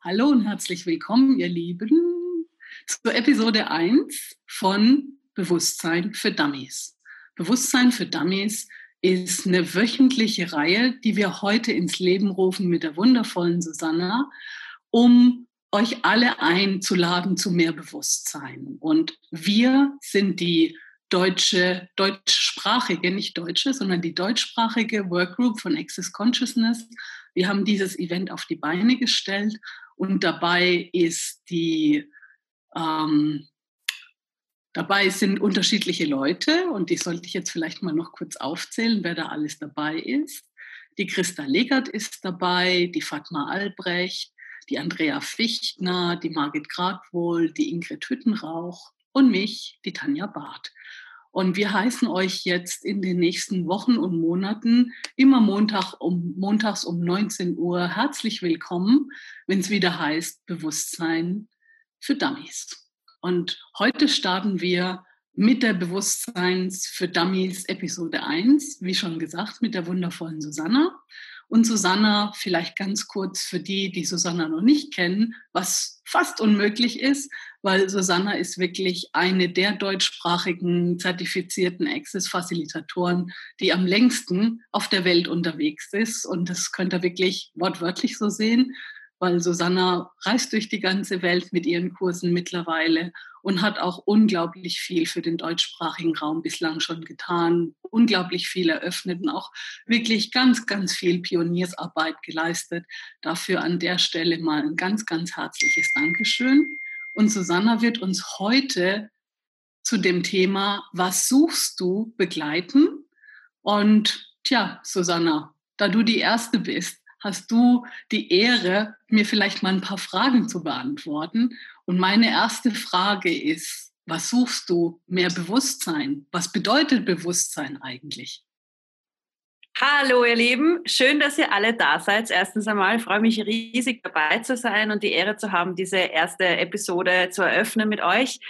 Hallo und herzlich willkommen, ihr Lieben, zur Episode 1 von Bewusstsein für Dummies. Bewusstsein für Dummies ist eine wöchentliche Reihe, die wir heute ins Leben rufen mit der wundervollen Susanna, um euch alle einzuladen zu mehr Bewusstsein. Und wir sind die deutsche, deutschsprachige, nicht deutsche, sondern die deutschsprachige Workgroup von Access Consciousness. Wir haben dieses Event auf die Beine gestellt und dabei ist die, ähm, dabei sind unterschiedliche Leute und die sollte ich jetzt vielleicht mal noch kurz aufzählen, wer da alles dabei ist. Die Christa Legert ist dabei, die Fatma Albrecht, die Andrea Fichtner, die Margit Gradwohl, die Ingrid Hüttenrauch und mich, die Tanja Barth. Und wir heißen euch jetzt in den nächsten Wochen und Monaten immer Montag um, montags um 19 Uhr herzlich willkommen, wenn es wieder heißt Bewusstsein für Dummies. Und heute starten wir mit der Bewusstseins für Dummies Episode 1, wie schon gesagt, mit der wundervollen Susanna. Und Susanna, vielleicht ganz kurz für die, die Susanna noch nicht kennen, was fast unmöglich ist, weil Susanna ist wirklich eine der deutschsprachigen zertifizierten Access-Facilitatoren, die am längsten auf der Welt unterwegs ist. Und das könnt ihr wirklich wortwörtlich so sehen, weil Susanna reist durch die ganze Welt mit ihren Kursen mittlerweile und hat auch unglaublich viel für den deutschsprachigen Raum bislang schon getan, unglaublich viel eröffnet und auch wirklich ganz, ganz viel Pioniersarbeit geleistet. Dafür an der Stelle mal ein ganz, ganz herzliches Dankeschön. Und Susanna wird uns heute zu dem Thema, was suchst du, begleiten. Und tja, Susanna, da du die Erste bist, hast du die Ehre, mir vielleicht mal ein paar Fragen zu beantworten. Und meine erste Frage ist, was suchst du? Mehr Bewusstsein. Was bedeutet Bewusstsein eigentlich? Hallo ihr Lieben, schön, dass ihr alle da seid. Erstens einmal freue mich riesig dabei zu sein und die Ehre zu haben, diese erste Episode zu eröffnen mit euch.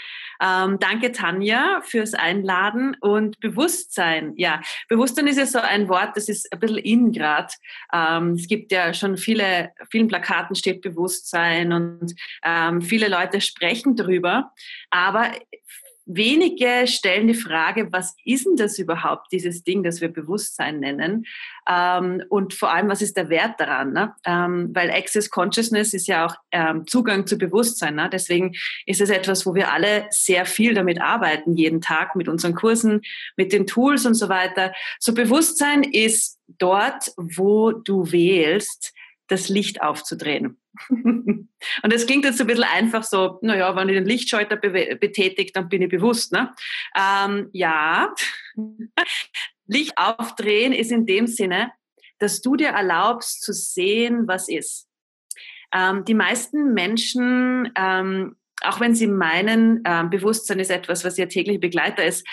Ähm, danke Tanja fürs Einladen und Bewusstsein. Ja, Bewusstsein ist ja so ein Wort, das ist ein bisschen in grad. Ähm, es gibt ja schon viele, vielen Plakaten steht Bewusstsein und ähm, viele Leute sprechen drüber. Aber wenige stellen die Frage, was ist denn das überhaupt, dieses Ding, das wir Bewusstsein nennen? Ähm, und vor allem, was ist der Wert daran? Ne? Ähm, weil Access Consciousness ist ja auch ähm, Zugang zu Bewusstsein. Ne? Deswegen ist es etwas, wo wir alle sehr viel damit arbeiten, jeden Tag mit unseren Kursen, mit den Tools und so weiter. So Bewusstsein ist dort, wo du wählst, das Licht aufzudrehen. und das klingt jetzt so ein bisschen einfach so, naja, wenn ich den Lichtschalter be betätigt, dann bin ich bewusst. Ne? Ähm, ja, Licht aufdrehen ist in dem Sinne, dass du dir erlaubst zu sehen, was ist. Ähm, die meisten Menschen, ähm, auch wenn sie meinen, ähm, Bewusstsein ist etwas, was ihr täglich Begleiter ist,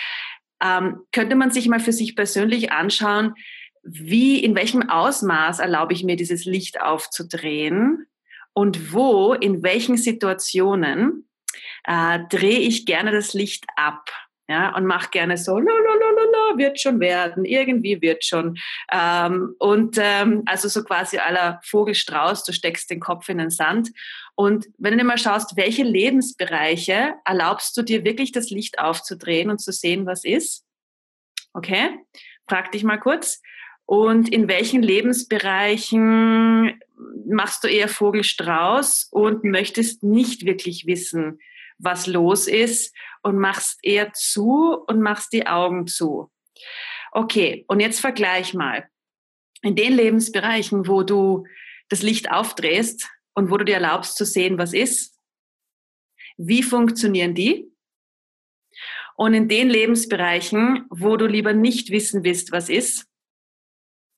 ähm, könnte man sich mal für sich persönlich anschauen, wie, in welchem Ausmaß erlaube ich mir dieses Licht aufzudrehen und wo, in welchen Situationen äh, drehe ich gerne das Licht ab. Ja, und mach gerne so, la, la, la, la, wird schon werden, irgendwie wird schon. Ähm, und ähm, also so quasi aller Vogelstrauß, du steckst den Kopf in den Sand. Und wenn du mal schaust, welche Lebensbereiche erlaubst du dir wirklich das Licht aufzudrehen und zu sehen, was ist? Okay, frag dich mal kurz. Und in welchen Lebensbereichen machst du eher Vogelstrauß und möchtest nicht wirklich wissen, was los ist und machst eher zu und machst die Augen zu? Okay, und jetzt vergleich mal. In den Lebensbereichen, wo du das Licht aufdrehst und wo du dir erlaubst zu sehen, was ist, wie funktionieren die? Und in den Lebensbereichen, wo du lieber nicht wissen willst, was ist,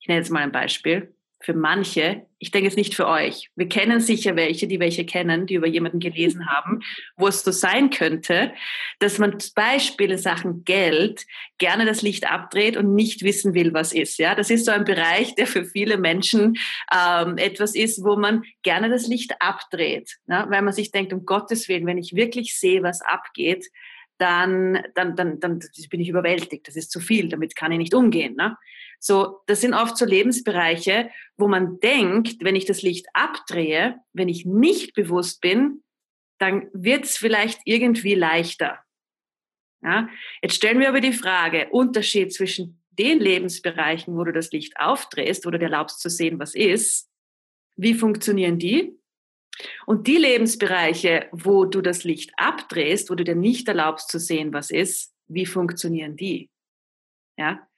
ich nenne jetzt mal ein Beispiel, für manche, ich denke jetzt nicht für euch, wir kennen sicher welche, die welche kennen, die über jemanden gelesen haben, wo es so sein könnte, dass man zum Beispiel in Sachen Geld gerne das Licht abdreht und nicht wissen will, was ist. Ja, das ist so ein Bereich, der für viele Menschen ähm, etwas ist, wo man gerne das Licht abdreht, ja? weil man sich denkt, um Gottes Willen, wenn ich wirklich sehe, was abgeht, dann, dann, dann, dann bin ich überwältigt. Das ist zu viel, damit kann ich nicht umgehen. Ne? So, das sind oft so Lebensbereiche, wo man denkt, wenn ich das Licht abdrehe, wenn ich nicht bewusst bin, dann wird es vielleicht irgendwie leichter. Ja? Jetzt stellen wir aber die Frage, Unterschied zwischen den Lebensbereichen, wo du das Licht aufdrehst, wo du dir erlaubst zu sehen, was ist, wie funktionieren die? Und die Lebensbereiche, wo du das Licht abdrehst, wo du dir nicht erlaubst zu sehen, was ist, wie funktionieren die? Ja?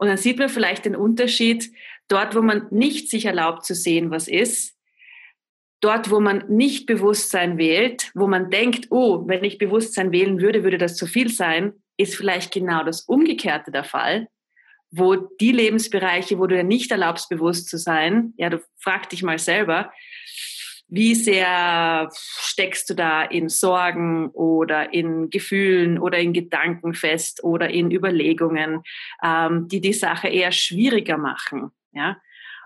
Und dann sieht man vielleicht den Unterschied dort, wo man nicht sich erlaubt zu sehen, was ist, dort, wo man nicht Bewusstsein wählt, wo man denkt, oh, wenn ich Bewusstsein wählen würde, würde das zu viel sein, ist vielleicht genau das Umgekehrte der Fall, wo die Lebensbereiche, wo du dir nicht erlaubst, bewusst zu sein, ja, du frag dich mal selber, wie sehr steckst du da in Sorgen oder in Gefühlen oder in Gedanken fest oder in Überlegungen, ähm, die die Sache eher schwieriger machen, ja?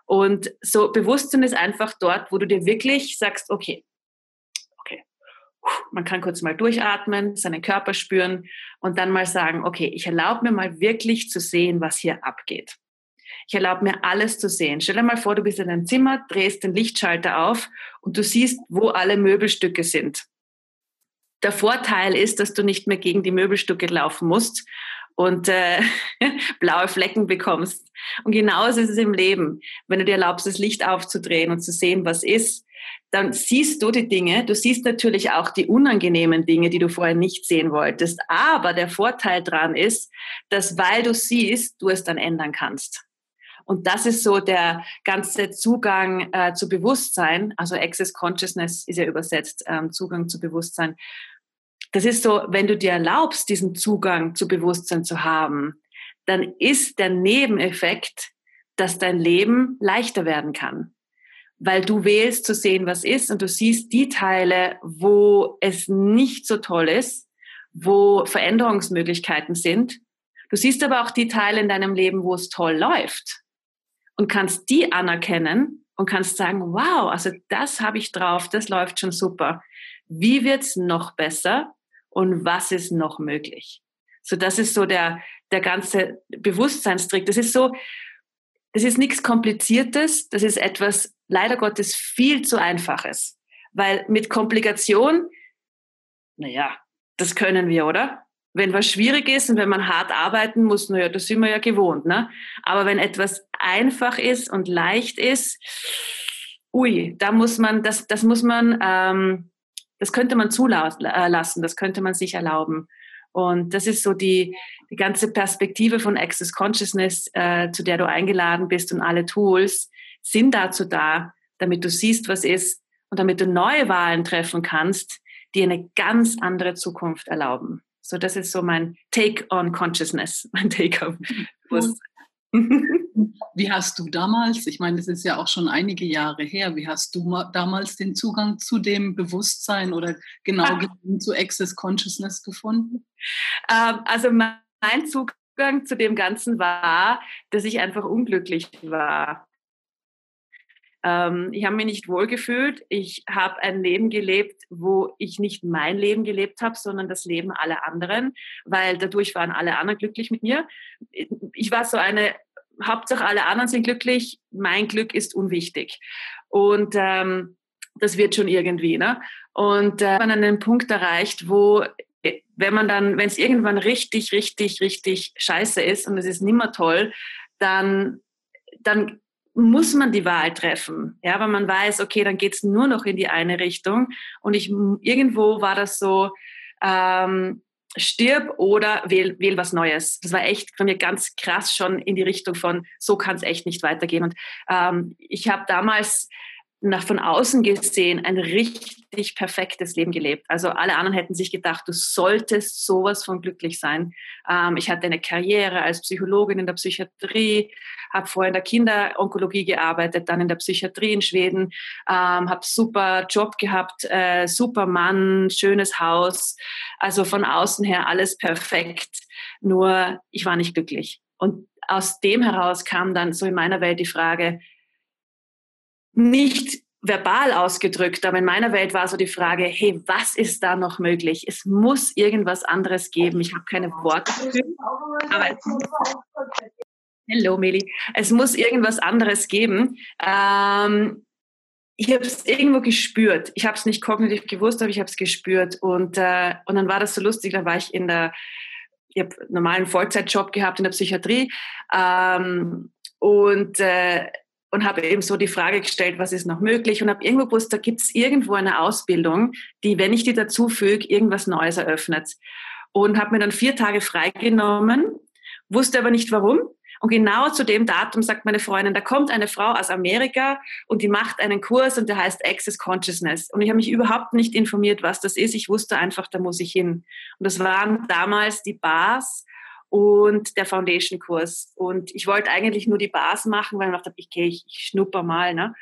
Und so Bewusstsein ist einfach dort, wo du dir wirklich sagst, okay, okay, man kann kurz mal durchatmen, seinen Körper spüren und dann mal sagen, okay, ich erlaube mir mal wirklich zu sehen, was hier abgeht. Ich erlaube mir alles zu sehen. Stell dir mal vor, du bist in deinem Zimmer, drehst den Lichtschalter auf und du siehst, wo alle Möbelstücke sind. Der Vorteil ist, dass du nicht mehr gegen die Möbelstücke laufen musst und äh, blaue Flecken bekommst. Und genauso ist es im Leben. Wenn du dir erlaubst, das Licht aufzudrehen und zu sehen, was ist, dann siehst du die Dinge. Du siehst natürlich auch die unangenehmen Dinge, die du vorher nicht sehen wolltest. Aber der Vorteil dran ist, dass weil du siehst, du es dann ändern kannst. Und das ist so der ganze Zugang äh, zu Bewusstsein. Also Access Consciousness ist ja übersetzt ähm, Zugang zu Bewusstsein. Das ist so, wenn du dir erlaubst, diesen Zugang zu Bewusstsein zu haben, dann ist der Nebeneffekt, dass dein Leben leichter werden kann. Weil du wählst zu sehen, was ist und du siehst die Teile, wo es nicht so toll ist, wo Veränderungsmöglichkeiten sind. Du siehst aber auch die Teile in deinem Leben, wo es toll läuft und kannst die anerkennen und kannst sagen, wow, also das habe ich drauf, das läuft schon super. Wie wird's noch besser? und was ist noch möglich. So, das ist so der, der ganze Bewusstseinstrick. Das ist so, das ist nichts Kompliziertes, das ist etwas, leider Gottes, viel zu Einfaches. Weil mit Komplikation, naja, das können wir, oder? Wenn was schwierig ist und wenn man hart arbeiten muss, naja, das sind wir ja gewohnt, ne? Aber wenn etwas einfach ist und leicht ist, ui, da muss man, das, das muss man, ähm, das könnte man zulassen, äh, das könnte man sich erlauben. Und das ist so die, die ganze Perspektive von Access Consciousness, äh, zu der du eingeladen bist und alle Tools sind dazu da, damit du siehst, was ist und damit du neue Wahlen treffen kannst, die eine ganz andere Zukunft erlauben. So, das ist so mein Take on Consciousness, mein Take on Bewusstsein. Wie hast du damals, ich meine, das ist ja auch schon einige Jahre her, wie hast du damals den Zugang zu dem Bewusstsein oder genau ah. zu Access Consciousness gefunden? Ähm, also mein Zugang zu dem Ganzen war, dass ich einfach unglücklich war. Ähm, ich habe mich nicht wohlgefühlt. Ich habe ein Leben gelebt, wo ich nicht mein Leben gelebt habe, sondern das Leben aller anderen, weil dadurch waren alle anderen glücklich mit mir. Ich war so eine Hauptsache alle anderen sind glücklich, mein Glück ist unwichtig. Und ähm, das wird schon irgendwie. Ne? Und äh, man an einen Punkt erreicht, wo wenn man dann, wenn es irgendwann richtig, richtig, richtig scheiße ist und es ist nimmer toll, dann, dann muss man die Wahl treffen. Ja, weil man weiß, okay, dann geht es nur noch in die eine Richtung. Und ich irgendwo war das so, ähm, stirb oder wähl, wähl was Neues. Das war echt von mir ganz krass schon in die Richtung von, so kann es echt nicht weitergehen. Und ähm, ich habe damals nach von außen gesehen ein richtig perfektes Leben gelebt. Also alle anderen hätten sich gedacht, du solltest sowas von glücklich sein. Ähm, ich hatte eine Karriere als Psychologin in der Psychiatrie, habe vorher in der Kinderonkologie gearbeitet, dann in der Psychiatrie in Schweden, ähm, habe super Job gehabt, äh, super Mann, schönes Haus. Also von außen her alles perfekt. Nur ich war nicht glücklich. Und aus dem heraus kam dann so in meiner Welt die Frage, nicht verbal ausgedrückt, aber in meiner Welt war so die Frage, hey, was ist da noch möglich? Es muss irgendwas anderes geben. Ich habe keine Worte dafür. Aber Hello, Meli. Es muss irgendwas anderes geben. Ähm, ich habe es irgendwo gespürt. Ich habe es nicht kognitiv gewusst, aber ich habe es gespürt. Und, äh, und dann war das so lustig. Da war ich in der, ich habe normalen Vollzeitjob gehabt in der Psychiatrie ähm, und äh, und habe eben so die Frage gestellt, was ist noch möglich und habe irgendwo gewusst, da gibt es irgendwo eine Ausbildung, die, wenn ich die dazu füge, irgendwas Neues eröffnet. Und habe mir dann vier Tage freigenommen, wusste aber nicht warum und genau zu dem Datum sagt meine Freundin, da kommt eine Frau aus Amerika und die macht einen Kurs und der heißt Access Consciousness. Und ich habe mich überhaupt nicht informiert, was das ist. Ich wusste einfach, da muss ich hin. Und das waren damals die Bars und der Foundation-Kurs. Und ich wollte eigentlich nur die Bars machen, weil ich dachte, gehe, ich, ich schnupper mal. Ne?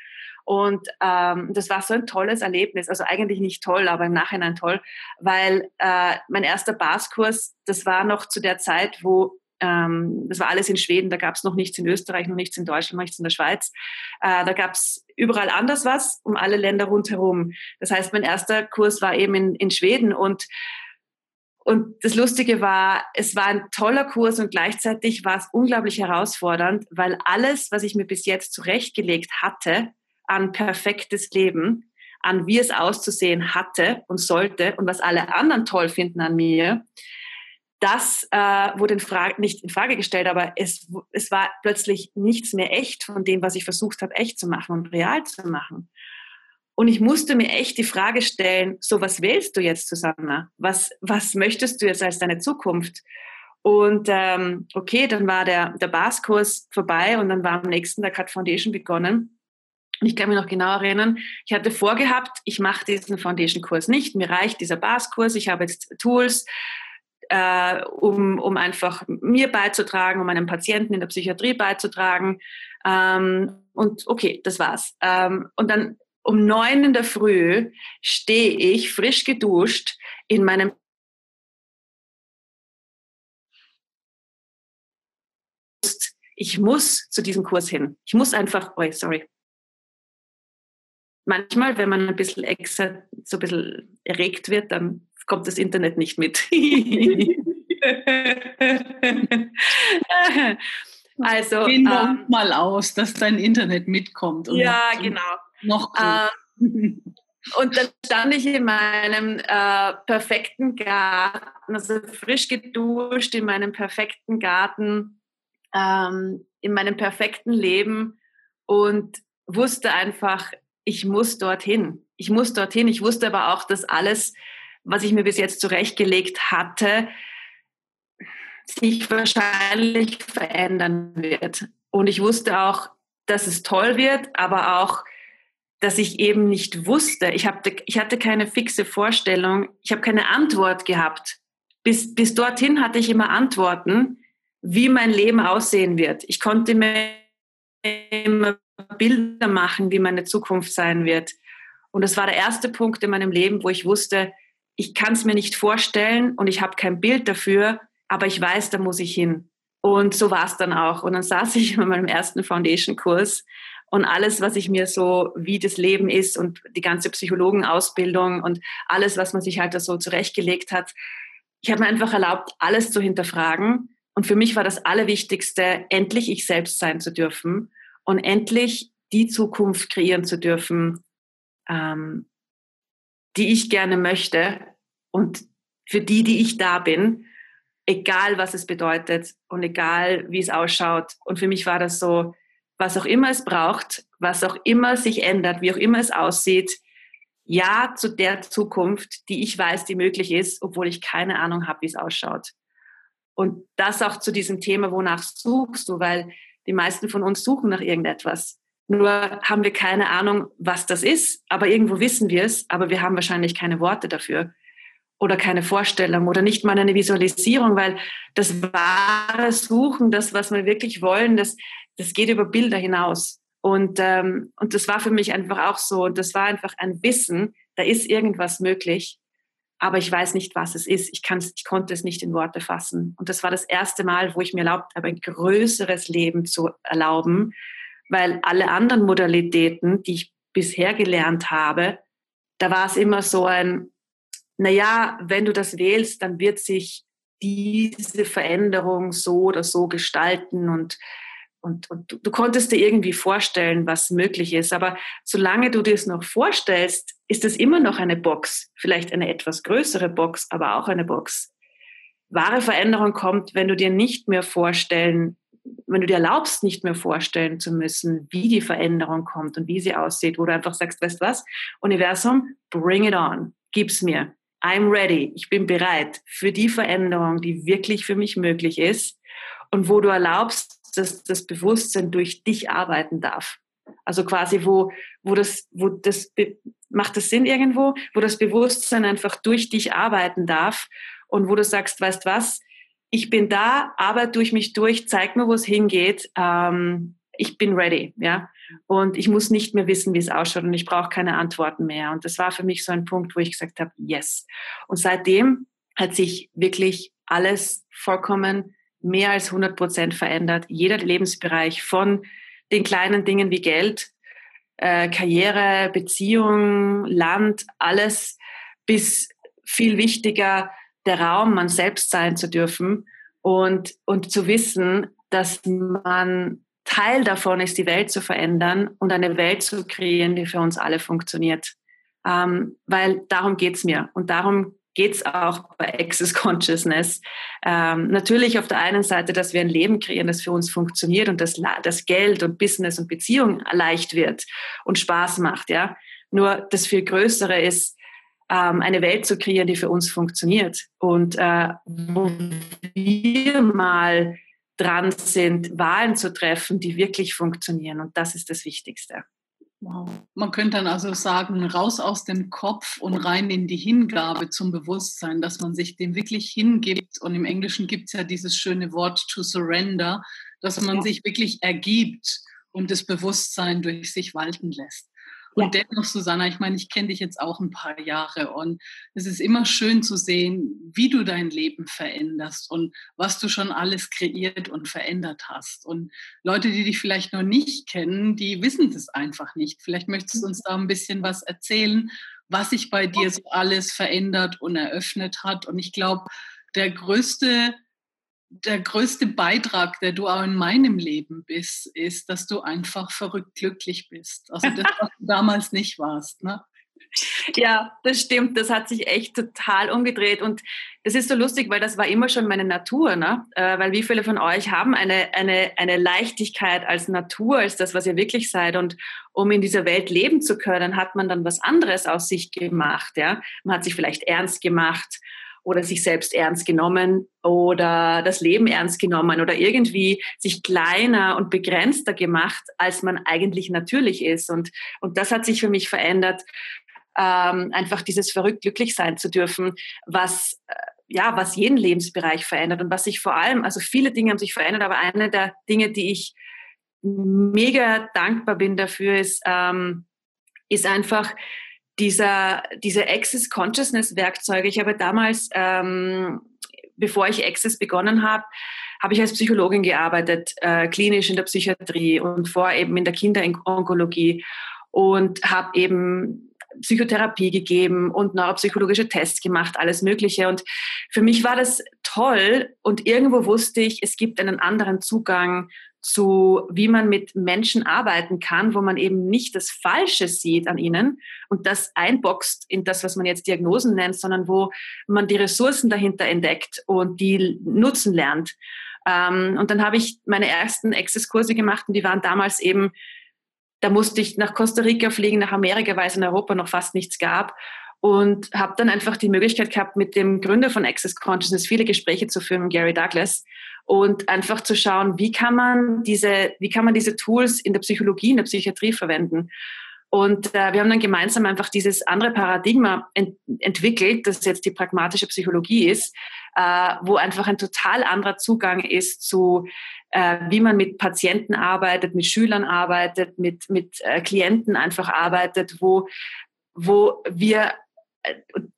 Und ähm, das war so ein tolles Erlebnis. Also eigentlich nicht toll, aber im Nachhinein toll, weil äh, mein erster Barskurs, das war noch zu der Zeit, wo ähm, das war alles in Schweden, da gab es noch nichts in Österreich, noch nichts in Deutschland, noch nichts in der Schweiz. Äh, da gab es überall anders was, um alle Länder rundherum. Das heißt, mein erster Kurs war eben in, in Schweden und und das Lustige war, es war ein toller Kurs und gleichzeitig war es unglaublich herausfordernd, weil alles, was ich mir bis jetzt zurechtgelegt hatte an perfektes Leben, an wie es auszusehen hatte und sollte und was alle anderen toll finden an mir, das äh, wurde in Frage, nicht in Frage gestellt, aber es, es war plötzlich nichts mehr echt von dem, was ich versucht habe, echt zu machen und real zu machen. Und ich musste mir echt die Frage stellen, so was wählst du jetzt, Susanna? Was, was möchtest du jetzt als deine Zukunft? Und ähm, okay, dann war der, der Baskurs vorbei und dann war am nächsten der Cut Foundation begonnen. Ich kann mich noch genau erinnern, ich hatte vorgehabt, ich mache diesen Foundation-Kurs nicht. Mir reicht dieser Baskurs, ich habe jetzt Tools, äh, um, um einfach mir beizutragen, um meinem Patienten in der Psychiatrie beizutragen. Ähm, und okay, das war's. Ähm, und dann um neun in der Früh stehe ich frisch geduscht in meinem ich muss zu diesem Kurs hin. Ich muss einfach, oh, sorry. Manchmal, wenn man ein bisschen extra, so ein bisschen erregt wird, dann kommt das Internet nicht mit. also gehen wir ähm, mal aus, dass dein Internet mitkommt. ja, genau. Noch ähm, und dann stand ich in meinem äh, perfekten Garten, also frisch geduscht in meinem perfekten Garten, ähm, in meinem perfekten Leben und wusste einfach, ich muss dorthin. Ich muss dorthin. Ich wusste aber auch, dass alles was ich mir bis jetzt zurechtgelegt hatte, sich wahrscheinlich verändern wird. Und ich wusste auch, dass es toll wird, aber auch, dass ich eben nicht wusste. Ich, hatte, ich hatte keine fixe Vorstellung. Ich habe keine Antwort gehabt. Bis, bis dorthin hatte ich immer Antworten, wie mein Leben aussehen wird. Ich konnte mir immer Bilder machen, wie meine Zukunft sein wird. Und das war der erste Punkt in meinem Leben, wo ich wusste, ich kann es mir nicht vorstellen und ich habe kein Bild dafür, aber ich weiß, da muss ich hin. Und so war es dann auch. Und dann saß ich in meinem ersten Foundation-Kurs und alles, was ich mir so, wie das Leben ist und die ganze Psychologenausbildung und alles, was man sich halt da so zurechtgelegt hat, ich habe mir einfach erlaubt, alles zu hinterfragen. Und für mich war das Allerwichtigste, endlich ich selbst sein zu dürfen und endlich die Zukunft kreieren zu dürfen, ähm, die ich gerne möchte und für die, die ich da bin, egal was es bedeutet und egal wie es ausschaut. Und für mich war das so, was auch immer es braucht, was auch immer sich ändert, wie auch immer es aussieht, ja zu der Zukunft, die ich weiß, die möglich ist, obwohl ich keine Ahnung habe, wie es ausschaut. Und das auch zu diesem Thema, wonach suchst du, weil die meisten von uns suchen nach irgendetwas. Nur haben wir keine Ahnung, was das ist, aber irgendwo wissen wir es, aber wir haben wahrscheinlich keine Worte dafür oder keine Vorstellung oder nicht mal eine Visualisierung, weil das wahre Suchen, das, was wir wirklich wollen, das, das geht über Bilder hinaus. Und, ähm, und das war für mich einfach auch so. Und das war einfach ein Wissen, da ist irgendwas möglich, aber ich weiß nicht, was es ist. Ich, ich konnte es nicht in Worte fassen. Und das war das erste Mal, wo ich mir erlaubt habe, ein größeres Leben zu erlauben, weil alle anderen Modalitäten, die ich bisher gelernt habe, da war es immer so ein, naja, wenn du das wählst, dann wird sich diese Veränderung so oder so gestalten und und, und du, du, konntest dir irgendwie vorstellen, was möglich ist. Aber solange du dir es noch vorstellst, ist es immer noch eine Box, vielleicht eine etwas größere Box, aber auch eine Box. Wahre Veränderung kommt, wenn du dir nicht mehr vorstellen, wenn du dir erlaubst, nicht mehr vorstellen zu müssen, wie die Veränderung kommt und wie sie aussieht, wo du einfach sagst, weißt was, Universum, bring it on, gib's mir. I'm ready. Ich bin bereit für die Veränderung, die wirklich für mich möglich ist und wo du erlaubst, dass das Bewusstsein durch dich arbeiten darf. Also quasi, wo, wo das, wo das, macht das Sinn irgendwo, wo das Bewusstsein einfach durch dich arbeiten darf und wo du sagst, weißt was, ich bin da, arbeite durch mich durch, zeig mir, wo es hingeht, ähm, ich bin ready, ja. Und ich muss nicht mehr wissen, wie es ausschaut und ich brauche keine Antworten mehr. Und das war für mich so ein Punkt, wo ich gesagt habe, yes. Und seitdem hat sich wirklich alles vollkommen mehr als 100 Prozent verändert. Jeder Lebensbereich von den kleinen Dingen wie Geld, äh, Karriere, Beziehung, Land, alles bis viel wichtiger der Raum, man selbst sein zu dürfen und, und zu wissen, dass man Teil davon ist, die Welt zu verändern und eine Welt zu kreieren, die für uns alle funktioniert. Ähm, weil darum geht's mir und darum geht es auch bei Access Consciousness. Ähm, natürlich auf der einen Seite, dass wir ein Leben kreieren, das für uns funktioniert und das, das Geld und Business und Beziehung leicht wird und Spaß macht. Ja? Nur das viel Größere ist, ähm, eine Welt zu kreieren, die für uns funktioniert und äh, wo wir mal dran sind, Wahlen zu treffen, die wirklich funktionieren. Und das ist das Wichtigste. Wow. Man könnte dann also sagen, raus aus dem Kopf und rein in die Hingabe zum Bewusstsein, dass man sich dem wirklich hingibt. Und im Englischen gibt es ja dieses schöne Wort to surrender, dass man sich wirklich ergibt und das Bewusstsein durch sich walten lässt. Und ja. dennoch, Susanna, ich meine, ich kenne dich jetzt auch ein paar Jahre und es ist immer schön zu sehen, wie du dein Leben veränderst und was du schon alles kreiert und verändert hast. Und Leute, die dich vielleicht noch nicht kennen, die wissen das einfach nicht. Vielleicht möchtest du uns da ein bisschen was erzählen, was sich bei dir so alles verändert und eröffnet hat. Und ich glaube, der größte der größte Beitrag, der du auch in meinem Leben bist, ist, dass du einfach verrückt glücklich bist. Also das, was du damals nicht warst. Ne? Ja, das stimmt. Das hat sich echt total umgedreht. Und das ist so lustig, weil das war immer schon meine Natur. Ne? Äh, weil wie viele von euch haben eine, eine, eine Leichtigkeit als Natur, als das, was ihr wirklich seid. Und um in dieser Welt leben zu können, hat man dann was anderes aus sich gemacht. Ja? Man hat sich vielleicht ernst gemacht oder sich selbst ernst genommen oder das Leben ernst genommen oder irgendwie sich kleiner und begrenzter gemacht, als man eigentlich natürlich ist. Und, und das hat sich für mich verändert, ähm, einfach dieses verrückt glücklich sein zu dürfen, was äh, ja, was jeden Lebensbereich verändert und was sich vor allem, also viele Dinge haben sich verändert, aber eine der Dinge, die ich mega dankbar bin dafür, ist, ähm, ist einfach dieser, diese Access Consciousness Werkzeuge. Ich habe damals, ähm, bevor ich Access begonnen habe, habe ich als Psychologin gearbeitet, äh, klinisch in der Psychiatrie und vor eben in der Kinderonkologie und habe eben Psychotherapie gegeben und neuropsychologische Tests gemacht, alles Mögliche. Und für mich war das toll und irgendwo wusste ich, es gibt einen anderen Zugang zu, wie man mit Menschen arbeiten kann, wo man eben nicht das Falsche sieht an ihnen und das einboxt in das, was man jetzt Diagnosen nennt, sondern wo man die Ressourcen dahinter entdeckt und die nutzen lernt. Ähm, und dann habe ich meine ersten Access-Kurse gemacht und die waren damals eben, da musste ich nach Costa Rica fliegen, nach Amerika, weil es in Europa noch fast nichts gab und habe dann einfach die Möglichkeit gehabt, mit dem Gründer von Access Consciousness viele Gespräche zu führen, Gary Douglas, und einfach zu schauen, wie kann man diese, wie kann man diese Tools in der Psychologie, in der Psychiatrie verwenden. Und äh, wir haben dann gemeinsam einfach dieses andere Paradigma ent entwickelt, das jetzt die pragmatische Psychologie ist, äh, wo einfach ein total anderer Zugang ist zu, äh, wie man mit Patienten arbeitet, mit Schülern arbeitet, mit, mit äh, Klienten einfach arbeitet, wo, wo wir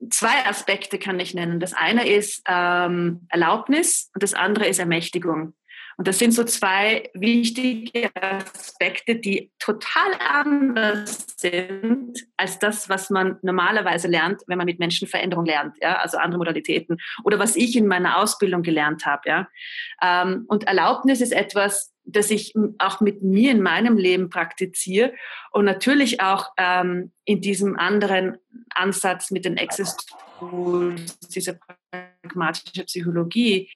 zwei Aspekte kann ich nennen. Das eine ist ähm, Erlaubnis und das andere ist Ermächtigung. Und das sind so zwei wichtige Aspekte, die total anders sind als das, was man normalerweise lernt, wenn man mit Menschen Veränderung lernt, ja, also andere Modalitäten oder was ich in meiner Ausbildung gelernt habe, ja. Ähm, und Erlaubnis ist etwas, das ich auch mit mir in meinem Leben praktiziere und natürlich auch ähm, in diesem anderen Ansatz mit den Access Tools, dieser pragmatische Psychologie.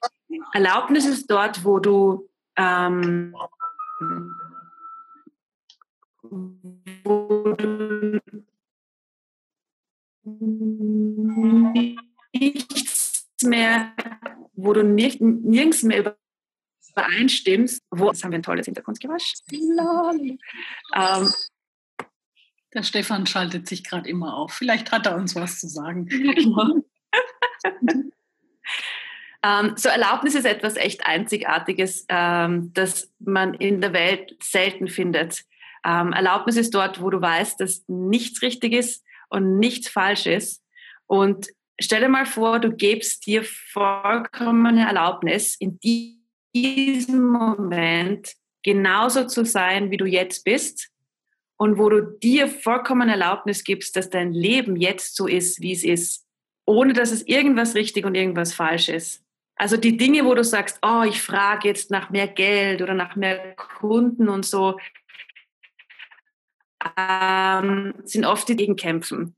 Erlaubnis ist dort, wo du ähm, wo du nichts mehr, wo du nicht, nirgends mehr übereinstimmst, wo, jetzt haben wir ein tolles Hintergrundgeräusch. Ähm, der Stefan schaltet sich gerade immer auf. Vielleicht hat er uns was zu sagen. ähm, so Erlaubnis ist etwas echt Einzigartiges, ähm, das man in der Welt selten findet. Ähm, Erlaubnis ist dort, wo du weißt, dass nichts richtig ist und nichts falsch ist. Und stell dir mal vor, du gibst dir vollkommene Erlaubnis, in diesem Moment genauso zu sein, wie du jetzt bist und wo du dir vollkommen Erlaubnis gibst, dass dein Leben jetzt so ist, wie es ist, ohne dass es irgendwas richtig und irgendwas falsch ist. Also die Dinge, wo du sagst, oh, ich frage jetzt nach mehr Geld oder nach mehr Kunden und so, ähm, sind oft die Gegenkämpfen.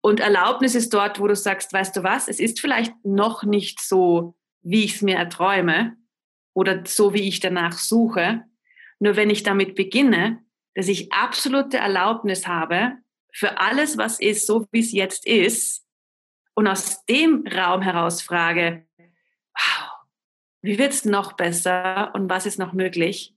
Und Erlaubnis ist dort, wo du sagst, weißt du was, es ist vielleicht noch nicht so, wie ich es mir erträume oder so, wie ich danach suche. Nur wenn ich damit beginne, dass ich absolute Erlaubnis habe für alles, was ist, so wie es jetzt ist, und aus dem Raum heraus frage, wow, wie wird es noch besser und was ist noch möglich,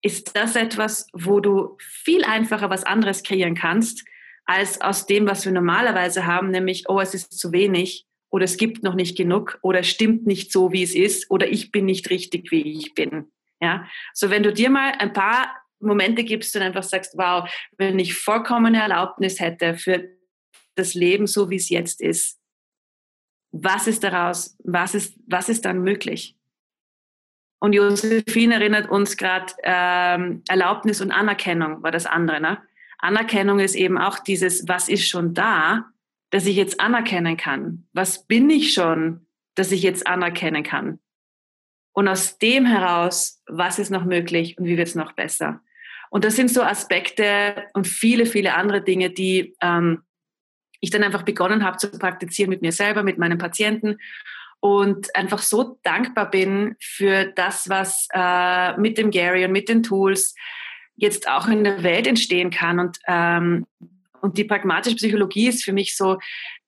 ist das etwas, wo du viel einfacher was anderes kreieren kannst, als aus dem, was wir normalerweise haben, nämlich, oh, es ist zu wenig oder es gibt noch nicht genug oder es stimmt nicht so, wie es ist oder ich bin nicht richtig, wie ich bin. Ja, so wenn du dir mal ein paar Momente gibst und einfach sagst, wow, wenn ich vollkommene Erlaubnis hätte für das Leben so, wie es jetzt ist, was ist daraus, was ist, was ist dann möglich? Und Josephine erinnert uns gerade, ähm, Erlaubnis und Anerkennung war das andere. Ne? Anerkennung ist eben auch dieses, was ist schon da, dass ich jetzt anerkennen kann? Was bin ich schon, dass ich jetzt anerkennen kann? Und aus dem heraus, was ist noch möglich und wie wird es noch besser? Und das sind so Aspekte und viele, viele andere Dinge, die ähm, ich dann einfach begonnen habe zu praktizieren mit mir selber, mit meinen Patienten und einfach so dankbar bin für das, was äh, mit dem Gary und mit den Tools jetzt auch in der Welt entstehen kann. Und, ähm, und die pragmatische Psychologie ist für mich so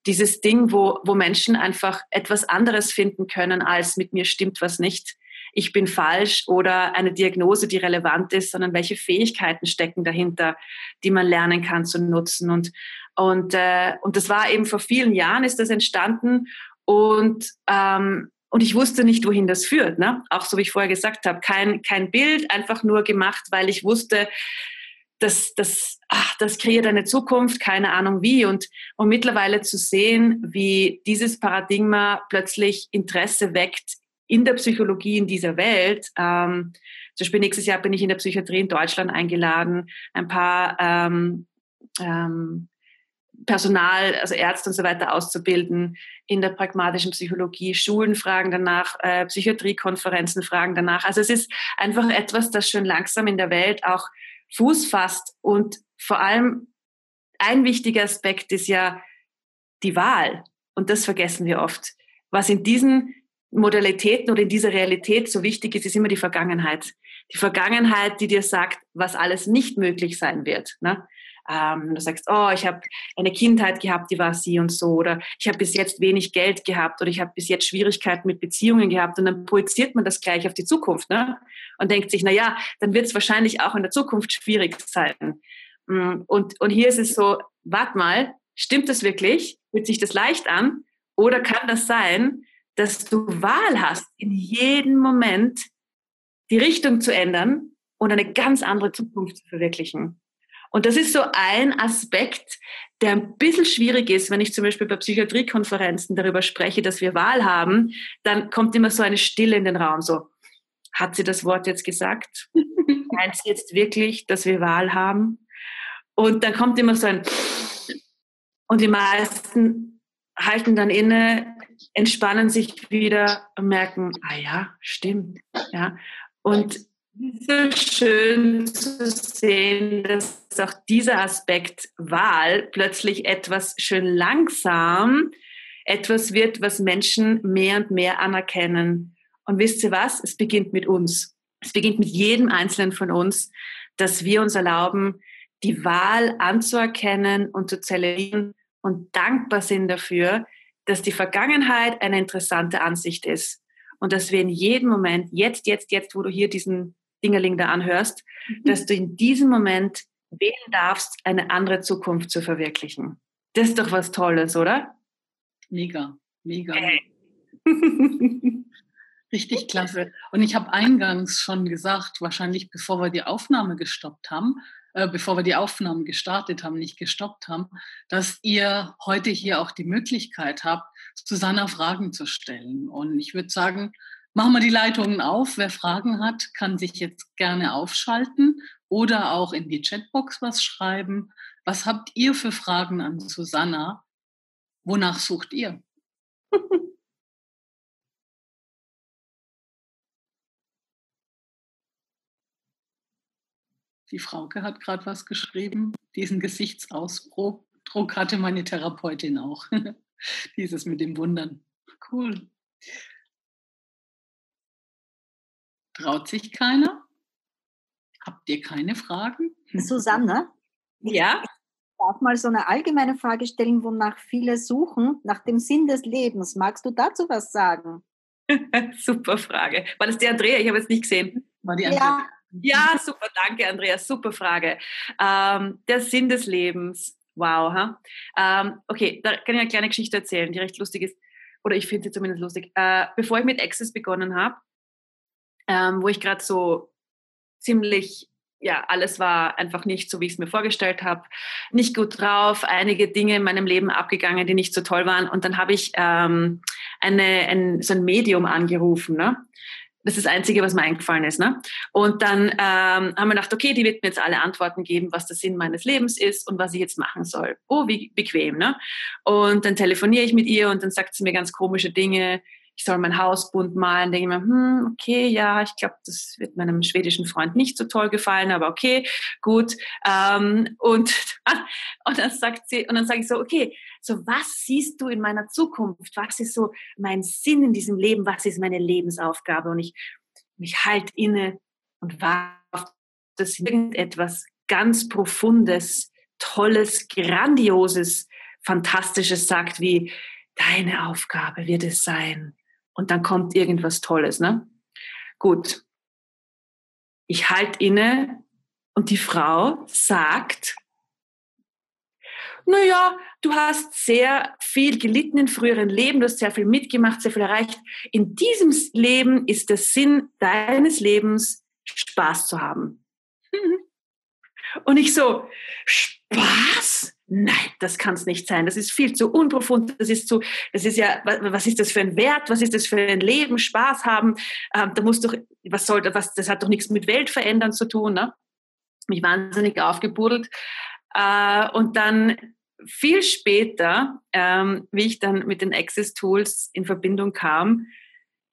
dieses Ding, wo, wo Menschen einfach etwas anderes finden können, als mit mir stimmt was nicht. Ich bin falsch oder eine Diagnose, die relevant ist, sondern welche Fähigkeiten stecken dahinter, die man lernen kann zu nutzen. Und, und, äh, und das war eben vor vielen Jahren ist das entstanden und, ähm, und ich wusste nicht, wohin das führt. Ne? Auch so wie ich vorher gesagt habe, kein, kein Bild, einfach nur gemacht, weil ich wusste, das, das, ach, das kreiert eine Zukunft, keine Ahnung wie. Und, und mittlerweile zu sehen, wie dieses Paradigma plötzlich Interesse weckt in der Psychologie in dieser Welt. Ähm, zum Beispiel nächstes Jahr bin ich in der Psychiatrie in Deutschland eingeladen, ein paar ähm, ähm, Personal, also Ärzte und so weiter auszubilden in der pragmatischen Psychologie. Schulen fragen danach, äh, Psychiatriekonferenzen fragen danach. Also es ist einfach etwas, das schon langsam in der Welt auch Fuß fasst. Und vor allem ein wichtiger Aspekt ist ja die Wahl. Und das vergessen wir oft. Was in diesen Modalitäten oder in dieser Realität so wichtig ist, ist immer die Vergangenheit. Die Vergangenheit, die dir sagt, was alles nicht möglich sein wird. Ne? Ähm, du sagst, oh, ich habe eine Kindheit gehabt, die war sie und so, oder ich habe bis jetzt wenig Geld gehabt, oder ich habe bis jetzt Schwierigkeiten mit Beziehungen gehabt, und dann projiziert man das gleich auf die Zukunft ne? und denkt sich, na ja, dann wird es wahrscheinlich auch in der Zukunft schwierig sein. Mm, und, und hier ist es so, warte mal, stimmt das wirklich? Fühlt sich das leicht an? Oder kann das sein, dass du Wahl hast, in jedem Moment die Richtung zu ändern und eine ganz andere Zukunft zu verwirklichen? Und das ist so ein Aspekt, der ein bisschen schwierig ist, wenn ich zum Beispiel bei Psychiatriekonferenzen darüber spreche, dass wir Wahl haben, dann kommt immer so eine Stille in den Raum, so, hat sie das Wort jetzt gesagt? Meint sie jetzt wirklich, dass wir Wahl haben? Und dann kommt immer so ein, und die meisten halten dann inne, entspannen sich wieder und merken, ah ja, stimmt, ja. Und so schön zu sehen, dass auch dieser Aspekt Wahl plötzlich etwas schön langsam etwas wird, was Menschen mehr und mehr anerkennen. Und wisst ihr was? Es beginnt mit uns. Es beginnt mit jedem Einzelnen von uns, dass wir uns erlauben, die Wahl anzuerkennen und zu zelebrieren und dankbar sind dafür, dass die Vergangenheit eine interessante Ansicht ist und dass wir in jedem Moment, jetzt, jetzt, jetzt, wo du hier diesen Dingerling da anhörst, mhm. dass du in diesem Moment wählen darfst, eine andere Zukunft zu verwirklichen. Das ist doch was Tolles, oder? Mega, mega. Hey. Richtig klasse. Und ich habe eingangs schon gesagt, wahrscheinlich bevor wir die Aufnahme gestoppt haben, äh, bevor wir die Aufnahme gestartet haben, nicht gestoppt haben, dass ihr heute hier auch die Möglichkeit habt, Susanna Fragen zu stellen. Und ich würde sagen, machen wir die Leitungen auf. Wer Fragen hat, kann sich jetzt gerne aufschalten oder auch in die Chatbox was schreiben. Was habt ihr für Fragen an Susanna? Wonach sucht ihr? Die Frauke hat gerade was geschrieben. Diesen Gesichtsausdruck hatte meine Therapeutin auch. Dieses mit dem Wundern. Cool. Traut sich keiner? Habt ihr keine Fragen? Susanne? Ja? Ich darf mal so eine allgemeine Frage stellen, wonach viele suchen, nach dem Sinn des Lebens. Magst du dazu was sagen? super Frage. War das die Andrea? Ich habe es nicht gesehen. War die Andrea? Ja. ja, super, danke Andrea, super Frage. Ähm, der Sinn des Lebens. Wow, ha? Ähm, okay, da kann ich eine kleine Geschichte erzählen, die recht lustig ist. Oder ich finde sie zumindest lustig. Äh, bevor ich mit Access begonnen habe, ähm, wo ich gerade so ziemlich ja, alles war einfach nicht so, wie ich es mir vorgestellt habe. Nicht gut drauf, einige Dinge in meinem Leben abgegangen, die nicht so toll waren. Und dann habe ich ähm, eine, ein, so ein Medium angerufen. Ne? Das ist das Einzige, was mir eingefallen ist. Ne? Und dann ähm, haben wir gedacht, okay, die wird mir jetzt alle Antworten geben, was der Sinn meines Lebens ist und was ich jetzt machen soll. Oh, wie bequem. Ne? Und dann telefoniere ich mit ihr und dann sagt sie mir ganz komische Dinge ich soll mein Haus bunt malen, denke ich mir, hm, okay, ja, ich glaube, das wird meinem schwedischen Freund nicht so toll gefallen, aber okay, gut. Ähm, und, und dann sagt sie, und dann sage ich so, okay, so was siehst du in meiner Zukunft? Was ist so mein Sinn in diesem Leben? Was ist meine Lebensaufgabe? Und ich, mich halt inne und war auf das irgendetwas ganz Profundes, Tolles, Grandioses, Fantastisches sagt, wie deine Aufgabe wird es sein, und dann kommt irgendwas Tolles. Ne? Gut, ich halte inne und die Frau sagt, naja, du hast sehr viel gelitten in früheren Leben, du hast sehr viel mitgemacht, sehr viel erreicht. In diesem Leben ist der Sinn deines Lebens, Spaß zu haben. Und ich so, Spaß? Nein, das kann es nicht sein. Das ist viel zu unprofund. Das ist zu, das ist ja, was ist das für ein Wert? Was ist das für ein Leben? Spaß haben. Ähm, da muss doch, was soll, was, das hat doch nichts mit Weltverändern zu tun. Ne? Mich wahnsinnig aufgebuddelt. Äh, und dann viel später, ähm, wie ich dann mit den Access Tools in Verbindung kam,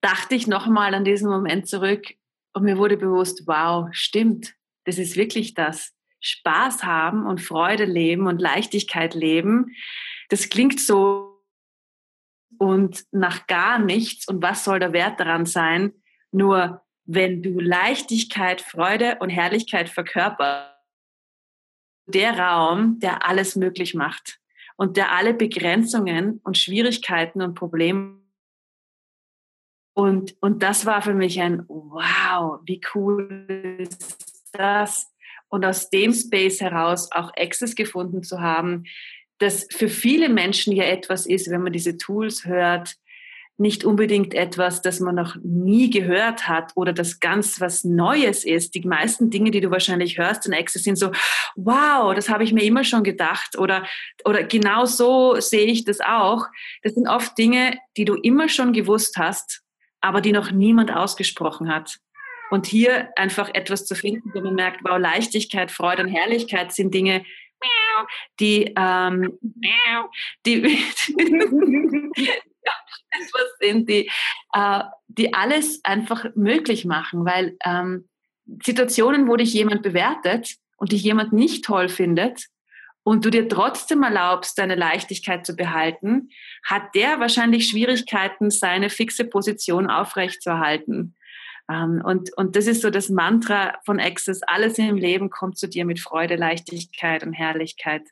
dachte ich nochmal an diesen Moment zurück und mir wurde bewusst, wow, stimmt, das ist wirklich das. Spaß haben und Freude leben und Leichtigkeit leben, das klingt so und nach gar nichts. Und was soll der Wert daran sein? Nur wenn du Leichtigkeit, Freude und Herrlichkeit verkörperst, der Raum, der alles möglich macht und der alle Begrenzungen und Schwierigkeiten und Probleme und, und das war für mich ein Wow, wie cool ist das? Und aus dem Space heraus auch Access gefunden zu haben, das für viele Menschen ja etwas ist, wenn man diese Tools hört, nicht unbedingt etwas, das man noch nie gehört hat oder das ganz was Neues ist. Die meisten Dinge, die du wahrscheinlich hörst in Access sind so, wow, das habe ich mir immer schon gedacht oder, oder genau so sehe ich das auch. Das sind oft Dinge, die du immer schon gewusst hast, aber die noch niemand ausgesprochen hat. Und hier einfach etwas zu finden, wo man merkt, wow, Leichtigkeit, Freude und Herrlichkeit sind Dinge, die, ähm, die, die, äh, die alles einfach möglich machen, weil ähm, Situationen, wo dich jemand bewertet und dich jemand nicht toll findet und du dir trotzdem erlaubst, deine Leichtigkeit zu behalten, hat der wahrscheinlich Schwierigkeiten, seine fixe Position aufrechtzuerhalten. Ähm, und, und das ist so das Mantra von Access. Alles im Leben kommt zu dir mit Freude, Leichtigkeit und Herrlichkeit,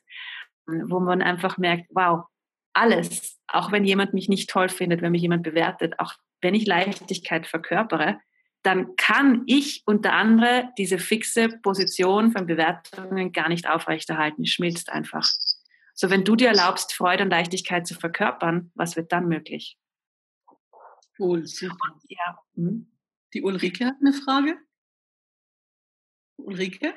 wo man einfach merkt, wow, alles, auch wenn jemand mich nicht toll findet, wenn mich jemand bewertet, auch wenn ich Leichtigkeit verkörpere, dann kann ich unter anderem diese fixe Position von Bewertungen gar nicht aufrechterhalten, schmilzt einfach. So, wenn du dir erlaubst, Freude und Leichtigkeit zu verkörpern, was wird dann möglich? Cool, super. Ja. Hm? Die Ulrike hat eine Frage. Ulrike?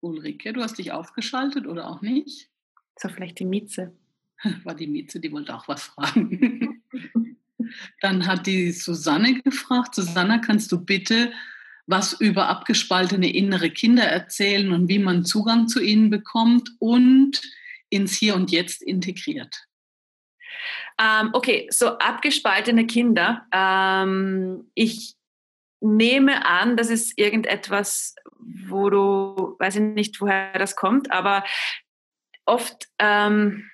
Ulrike, du hast dich aufgeschaltet oder auch nicht? So vielleicht die Mieze. War die Mieze, die wollte auch was fragen. Dann hat die Susanne gefragt, Susanne, kannst du bitte was über abgespaltene innere Kinder erzählen und wie man Zugang zu ihnen bekommt und ins Hier und Jetzt integriert? Ähm, okay, so abgespaltene Kinder. Ähm, ich nehme an, das ist irgendetwas, wo du, weiß ich nicht, woher das kommt, aber oft ähm,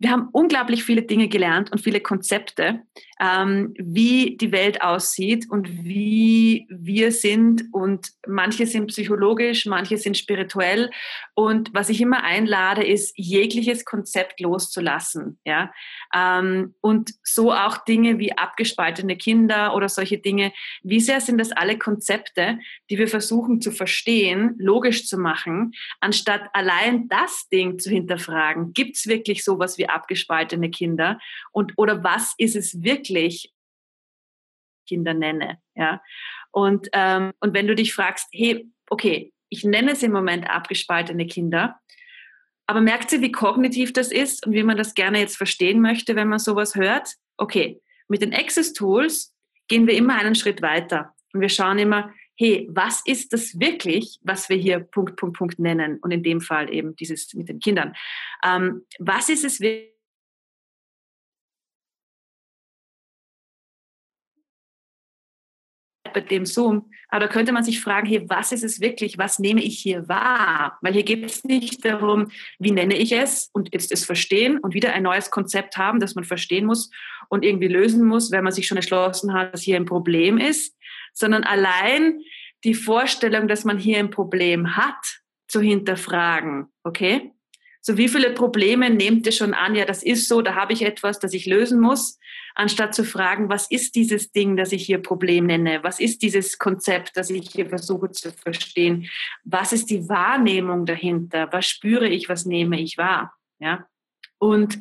wir haben unglaublich viele Dinge gelernt und viele Konzepte, ähm, wie die Welt aussieht und wie wir sind. Und manche sind psychologisch, manche sind spirituell. Und was ich immer einlade, ist, jegliches Konzept loszulassen. Ja? Ähm, und so auch Dinge wie abgespaltene Kinder oder solche Dinge. Wie sehr sind das alle Konzepte, die wir versuchen zu verstehen, logisch zu machen, anstatt allein das Ding zu hinterfragen? Gibt es wirklich sowas wie abgespaltene Kinder? Und, oder was ist es wirklich, Kinder nenne? Ja? Und, ähm, und wenn du dich fragst, hey, okay, ich nenne es im Moment abgespaltene Kinder, aber merkt sie, wie kognitiv das ist und wie man das gerne jetzt verstehen möchte, wenn man sowas hört? Okay, mit den Access-Tools gehen wir immer einen Schritt weiter und wir schauen immer, hey, was ist das wirklich, was wir hier Punkt, Punkt, Punkt nennen? Und in dem Fall eben dieses mit den Kindern. Ähm, was ist es wirklich? Bei dem Zoom. Aber da könnte man sich fragen, hey, was ist es wirklich? Was nehme ich hier wahr? Weil hier geht es nicht darum, wie nenne ich es und jetzt es verstehen und wieder ein neues Konzept haben, das man verstehen muss und irgendwie lösen muss, wenn man sich schon entschlossen hat, dass hier ein Problem ist, sondern allein die Vorstellung, dass man hier ein Problem hat, zu hinterfragen. Okay? So wie viele Probleme nehmt ihr schon an? Ja, das ist so, da habe ich etwas, das ich lösen muss, anstatt zu fragen, was ist dieses Ding, das ich hier Problem nenne? Was ist dieses Konzept, das ich hier versuche zu verstehen? Was ist die Wahrnehmung dahinter? Was spüre ich? Was nehme ich wahr? Ja. Und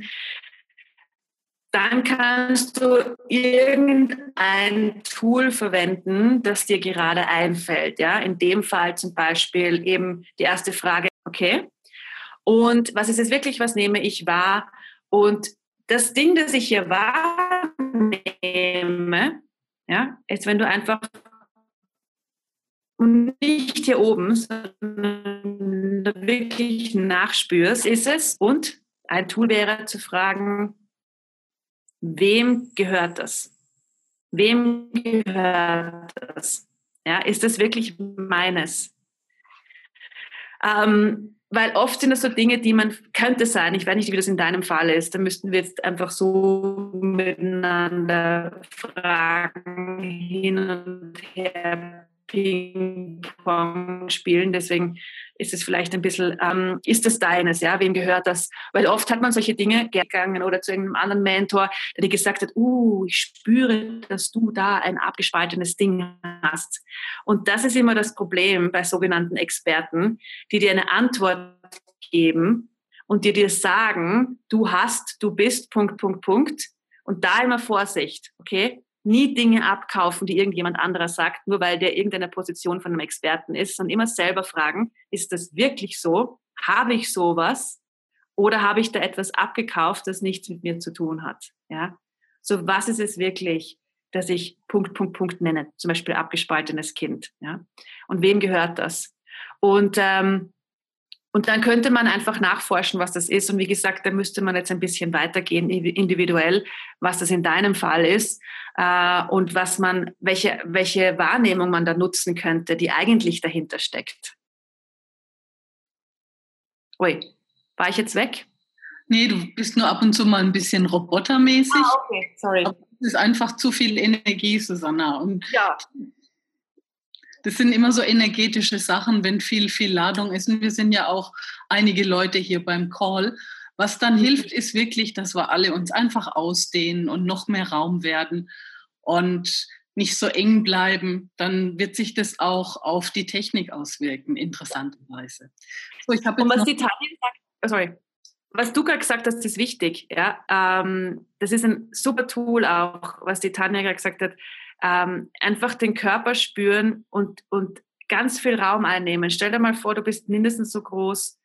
dann kannst du irgendein Tool verwenden, das dir gerade einfällt. Ja, in dem Fall zum Beispiel eben die erste Frage, okay, und was ist es wirklich, was nehme ich wahr? Und das Ding, das ich hier wahrnehme, ja, ist, wenn du einfach nicht hier oben, sondern wirklich nachspürst, ist es. Und ein Tool wäre zu fragen, wem gehört das? Wem gehört das? Ja, ist das wirklich meines? Ähm, weil oft sind das so Dinge, die man könnte sein. Ich weiß nicht, wie das in deinem Fall ist. Da müssten wir jetzt einfach so miteinander fragen, hin und her Ping-Pong spielen. Deswegen ist es vielleicht ein bisschen, ähm, ist das deines, ja, wem gehört das? Weil oft hat man solche Dinge gegangen oder zu irgendeinem anderen Mentor, der dir gesagt hat, uh, ich spüre, dass du da ein abgespaltenes Ding hast. Und das ist immer das Problem bei sogenannten Experten, die dir eine Antwort geben und die dir sagen, du hast, du bist, Punkt, Punkt, Punkt. Und da immer Vorsicht, okay? Nie Dinge abkaufen, die irgendjemand anderer sagt, nur weil der irgendeine Position von einem Experten ist, sondern immer selber fragen, ist das wirklich so? Habe ich sowas? Oder habe ich da etwas abgekauft, das nichts mit mir zu tun hat? Ja? So, was ist es wirklich, dass ich Punkt, Punkt, Punkt nenne? Zum Beispiel abgespaltenes Kind. Ja? Und wem gehört das? Und ähm, und dann könnte man einfach nachforschen, was das ist. Und wie gesagt, da müsste man jetzt ein bisschen weitergehen, individuell, was das in deinem Fall ist äh, und was man, welche, welche Wahrnehmung man da nutzen könnte, die eigentlich dahinter steckt. Ui, war ich jetzt weg? Nee, du bist nur ab und zu mal ein bisschen robotermäßig. Ah, okay, sorry. es ist einfach zu viel Energie, Susanna. Und ja. Das sind immer so energetische Sachen, wenn viel, viel Ladung ist. Und wir sind ja auch einige Leute hier beim Call. Was dann mhm. hilft, ist wirklich, dass wir alle uns einfach ausdehnen und noch mehr Raum werden und nicht so eng bleiben. Dann wird sich das auch auf die Technik auswirken, interessanterweise. So, ich und was die Tanja sagt, sorry, was du gerade gesagt hast, ist wichtig. Ja? Ähm, das ist ein super Tool auch, was die Tanja gerade gesagt hat ähm, einfach den Körper spüren und, und ganz viel Raum einnehmen. Stell dir mal vor, du bist mindestens so groß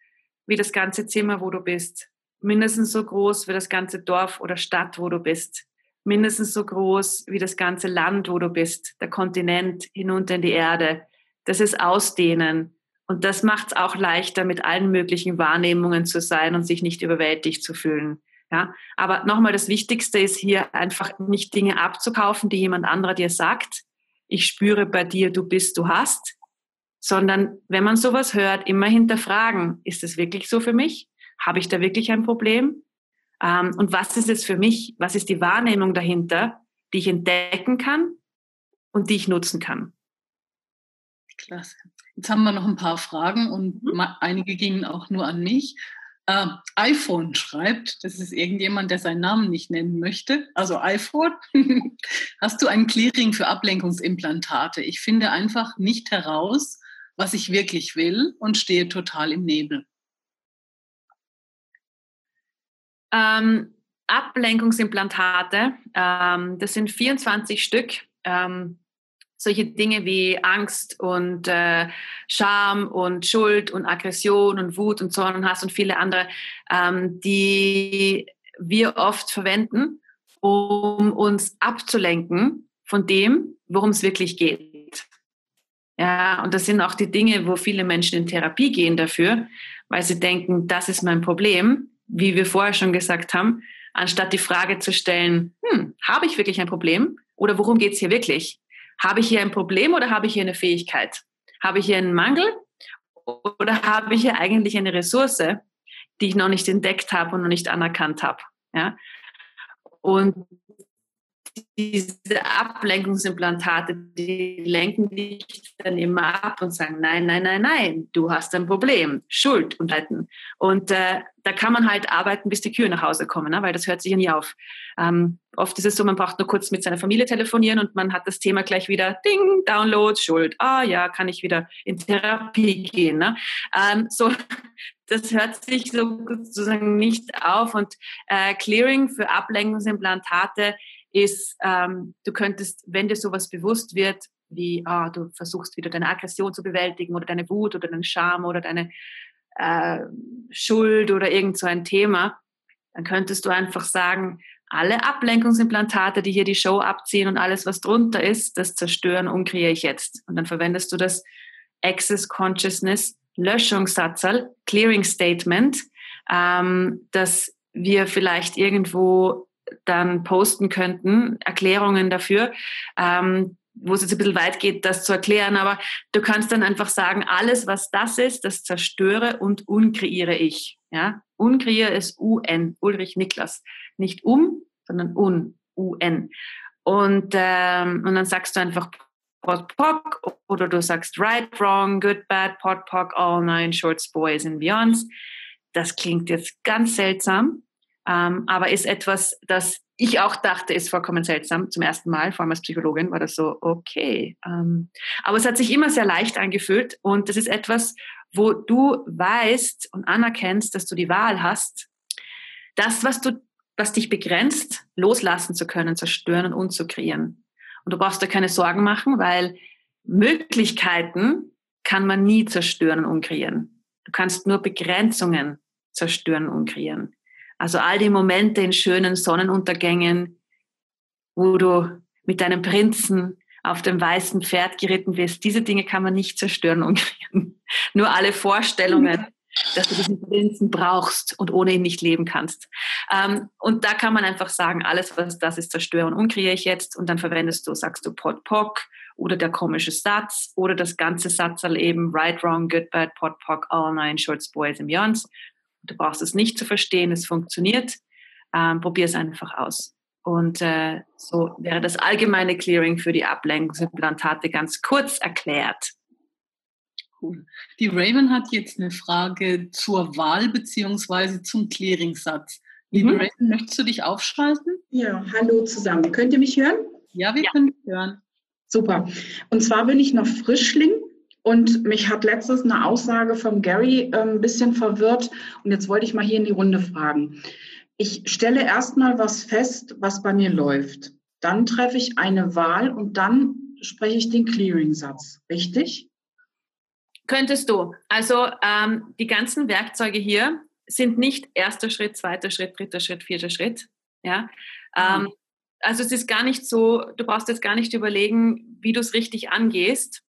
wie das ganze Zimmer, wo du bist. Mindestens so groß wie das ganze Dorf oder Stadt, wo du bist. Mindestens so groß wie das ganze Land, wo du bist. Der Kontinent hinunter in die Erde. Das ist Ausdehnen. Und das macht es auch leichter, mit allen möglichen Wahrnehmungen zu sein und sich nicht überwältigt zu fühlen. Ja, aber nochmal, das Wichtigste ist hier einfach nicht Dinge abzukaufen, die jemand anderer dir sagt. Ich spüre bei dir, du bist, du hast, sondern wenn man sowas hört, immer hinterfragen, ist es wirklich so für mich? Habe ich da wirklich ein Problem? Ähm, und was ist es für mich? Was ist die Wahrnehmung dahinter, die ich entdecken kann und die ich nutzen kann? Klasse. Jetzt haben wir noch ein paar Fragen und mhm. einige gingen auch nur an mich äh, iPhone schreibt, das ist irgendjemand, der seinen Namen nicht nennen möchte, also iPhone, hast du ein Clearing für Ablenkungsimplantate? Ich finde einfach nicht heraus, was ich wirklich will und stehe total im Nebel. Ähm, Ablenkungsimplantate, ähm, das sind 24 Stück. Ähm, solche Dinge wie Angst und äh, Scham und Schuld und Aggression und Wut und Zorn und Hass und viele andere, ähm, die wir oft verwenden, um uns abzulenken von dem, worum es wirklich geht. Ja, und das sind auch die Dinge, wo viele Menschen in Therapie gehen dafür, weil sie denken, das ist mein Problem, wie wir vorher schon gesagt haben, anstatt die Frage zu stellen, hm, habe ich wirklich ein Problem oder worum geht es hier wirklich? Habe ich hier ein Problem oder habe ich hier eine Fähigkeit? Habe ich hier einen Mangel oder habe ich hier eigentlich eine Ressource, die ich noch nicht entdeckt habe und noch nicht anerkannt habe? Ja? Und diese Ablenkungsimplantate, die lenken dich dann immer ab und sagen, nein, nein, nein, nein, du hast ein Problem, Schuld und Leiten. Und äh, da kann man halt arbeiten, bis die Kühe nach Hause kommen, ne? weil das hört sich ja nie auf. Ähm, oft ist es so, man braucht nur kurz mit seiner Familie telefonieren und man hat das Thema gleich wieder, Ding, Download, Schuld. Ah ja, kann ich wieder in Therapie gehen. Ne? Ähm, so, das hört sich sozusagen nicht auf. Und äh, Clearing für Ablenkungsimplantate ist, ähm, du könntest, wenn dir sowas bewusst wird, wie ah, du versuchst wieder deine Aggression zu bewältigen oder deine Wut oder deine Scham oder deine äh, Schuld oder irgend so ein Thema, dann könntest du einfach sagen, alle Ablenkungsimplantate, die hier die Show abziehen und alles, was drunter ist, das zerstören und kreiere ich jetzt. Und dann verwendest du das Access Consciousness Löschungssatzal, Clearing Statement, ähm, das wir vielleicht irgendwo dann posten könnten, Erklärungen dafür, ähm, wo es jetzt ein bisschen weit geht, das zu erklären, aber du kannst dann einfach sagen, alles, was das ist, das zerstöre und unkreiere ich. Ja? Unkreiere ist UN, Ulrich Niklas. Nicht um, sondern un, UN. Und, ähm, und dann sagst du einfach Pod Poc oder du sagst Right, Wrong, Good, Bad, Pod Poc, All Nine, Shorts, Boys and Beyonds. Das klingt jetzt ganz seltsam, ähm, aber ist etwas, das ich auch dachte, ist vollkommen seltsam. Zum ersten Mal, vor allem als Psychologin, war das so, okay. Ähm, aber es hat sich immer sehr leicht angefühlt und das ist etwas, wo du weißt und anerkennst, dass du die Wahl hast, das, was du, was dich begrenzt, loslassen zu können, zerstören und umzukreieren. Und du brauchst da keine Sorgen machen, weil Möglichkeiten kann man nie zerstören und umkreieren. Du kannst nur Begrenzungen zerstören und umkreieren. Also all die Momente in schönen Sonnenuntergängen, wo du mit deinem Prinzen auf dem weißen Pferd geritten wirst, diese Dinge kann man nicht zerstören und kreieren. Nur alle Vorstellungen dass du diesen Prinzen brauchst und ohne ihn nicht leben kannst. Ähm, und da kann man einfach sagen, alles, was das ist, zerstöre und umkreiere ich jetzt. Und dann verwendest du, sagst du Pot Pock oder der komische Satz oder das ganze Satzal eben Right, Wrong, Good, Bad, Pot Pock, All Nine, Shorts, Boys and Beyonds. Du brauchst es nicht zu verstehen, es funktioniert. Ähm, Probier es einfach aus. Und äh, so wäre das allgemeine Clearing für die Ablenkungsimplantate ganz kurz erklärt. Cool. Die Raven hat jetzt eine Frage zur Wahl bzw. zum Clearing-Satz. Liebe mhm. Raven, möchtest du dich aufschalten? Ja, hallo zusammen. Könnt ihr mich hören? Ja, wir ja. können hören. Super. Und zwar bin ich noch Frischling und mich hat letztens eine Aussage von Gary äh, ein bisschen verwirrt. Und jetzt wollte ich mal hier in die Runde fragen. Ich stelle erstmal was fest, was bei mir läuft. Dann treffe ich eine Wahl und dann spreche ich den Clearing-Satz. Richtig? Könntest du. Also ähm, die ganzen Werkzeuge hier sind nicht erster Schritt, zweiter Schritt, dritter Schritt, vierter Schritt. Ja. Ähm, mhm. also es ist gar nicht so, du brauchst jetzt gar nicht überlegen, wie du es richtig angehst.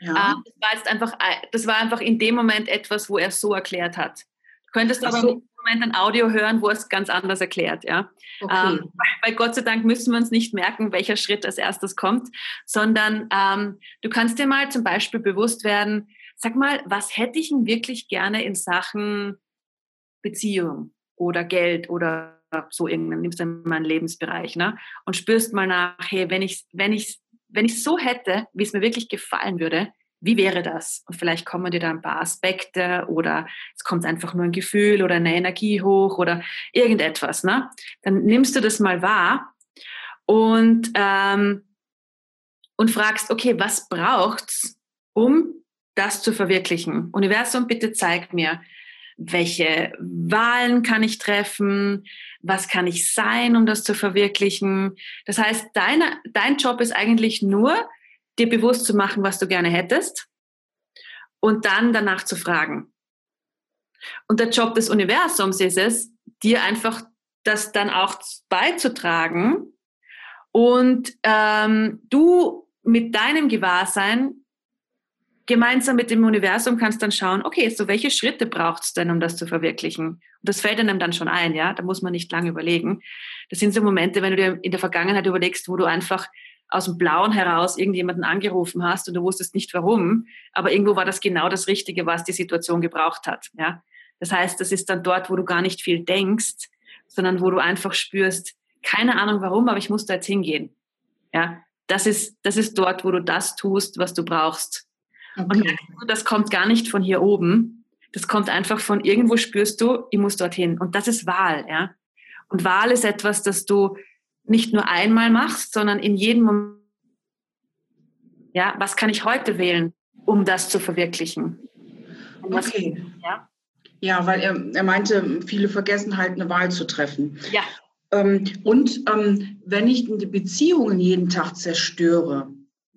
Ja. Ähm, das war jetzt einfach, das war einfach in dem Moment etwas, wo er es so erklärt hat. Du könntest aber so. Moment ein Audio hören, wo es ganz anders erklärt. Ja? Okay. Ähm, weil Gott sei Dank müssen wir uns nicht merken, welcher Schritt als erstes kommt, sondern ähm, du kannst dir mal zum Beispiel bewusst werden, sag mal, was hätte ich denn wirklich gerne in Sachen Beziehung oder Geld oder so irgendwann nimmst du mal einen Lebensbereich ne? und spürst mal nach, hey, wenn ich wenn ich wenn ich so hätte, wie es mir wirklich gefallen würde, wie wäre das? Und vielleicht kommen dir da ein paar Aspekte oder es kommt einfach nur ein Gefühl oder eine Energie hoch oder irgendetwas. Ne? Dann nimmst du das mal wahr und, ähm, und fragst, okay, was braucht's, um das zu verwirklichen? Universum, bitte zeig mir, welche Wahlen kann ich treffen, was kann ich sein, um das zu verwirklichen. Das heißt, deine, dein Job ist eigentlich nur, dir bewusst zu machen, was du gerne hättest und dann danach zu fragen. Und der Job des Universums ist es, dir einfach das dann auch beizutragen und ähm, du mit deinem Gewahrsein gemeinsam mit dem Universum kannst dann schauen, okay, so welche Schritte braucht es denn, um das zu verwirklichen? Und das fällt einem dann schon ein, ja, da muss man nicht lange überlegen. Das sind so Momente, wenn du dir in der Vergangenheit überlegst, wo du einfach aus dem Blauen heraus irgendjemanden angerufen hast und du wusstest nicht warum, aber irgendwo war das genau das Richtige, was die Situation gebraucht hat. Ja? Das heißt, das ist dann dort, wo du gar nicht viel denkst, sondern wo du einfach spürst, keine Ahnung warum, aber ich muss da jetzt hingehen. Ja? Das ist, das ist dort, wo du das tust, was du brauchst. Okay. Und das kommt gar nicht von hier oben. Das kommt einfach von irgendwo spürst du, ich muss dorthin. Und das ist Wahl, ja. Und Wahl ist etwas, das du nicht nur einmal machst, sondern in jedem Moment, ja, was kann ich heute wählen, um das zu verwirklichen? okay. Ja? ja, weil er, er meinte, viele vergessen halt eine Wahl zu treffen. Ja. Ähm, und ähm, wenn ich die Beziehungen jeden Tag zerstöre.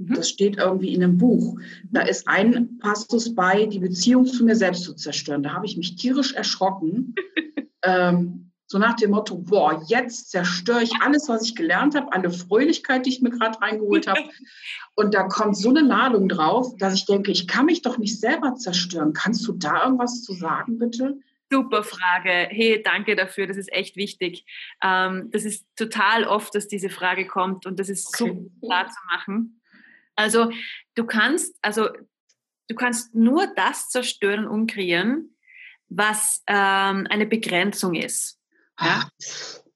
Das steht irgendwie in einem Buch, da ist ein Passus bei, die Beziehung zu mir selbst zu zerstören. Da habe ich mich tierisch erschrocken. ähm, so nach dem Motto, boah, jetzt zerstöre ich alles, was ich gelernt habe, alle Fröhlichkeit, die ich mir gerade reingeholt habe. Und da kommt so eine Ladung drauf, dass ich denke, ich kann mich doch nicht selber zerstören. Kannst du da irgendwas zu sagen, bitte? Super Frage. Hey, danke dafür. Das ist echt wichtig. Ähm, das ist total oft, dass diese Frage kommt und das ist okay. so klar zu machen. Also du kannst, also du kannst nur das zerstören und kreieren, was ähm, eine Begrenzung ist. Ja?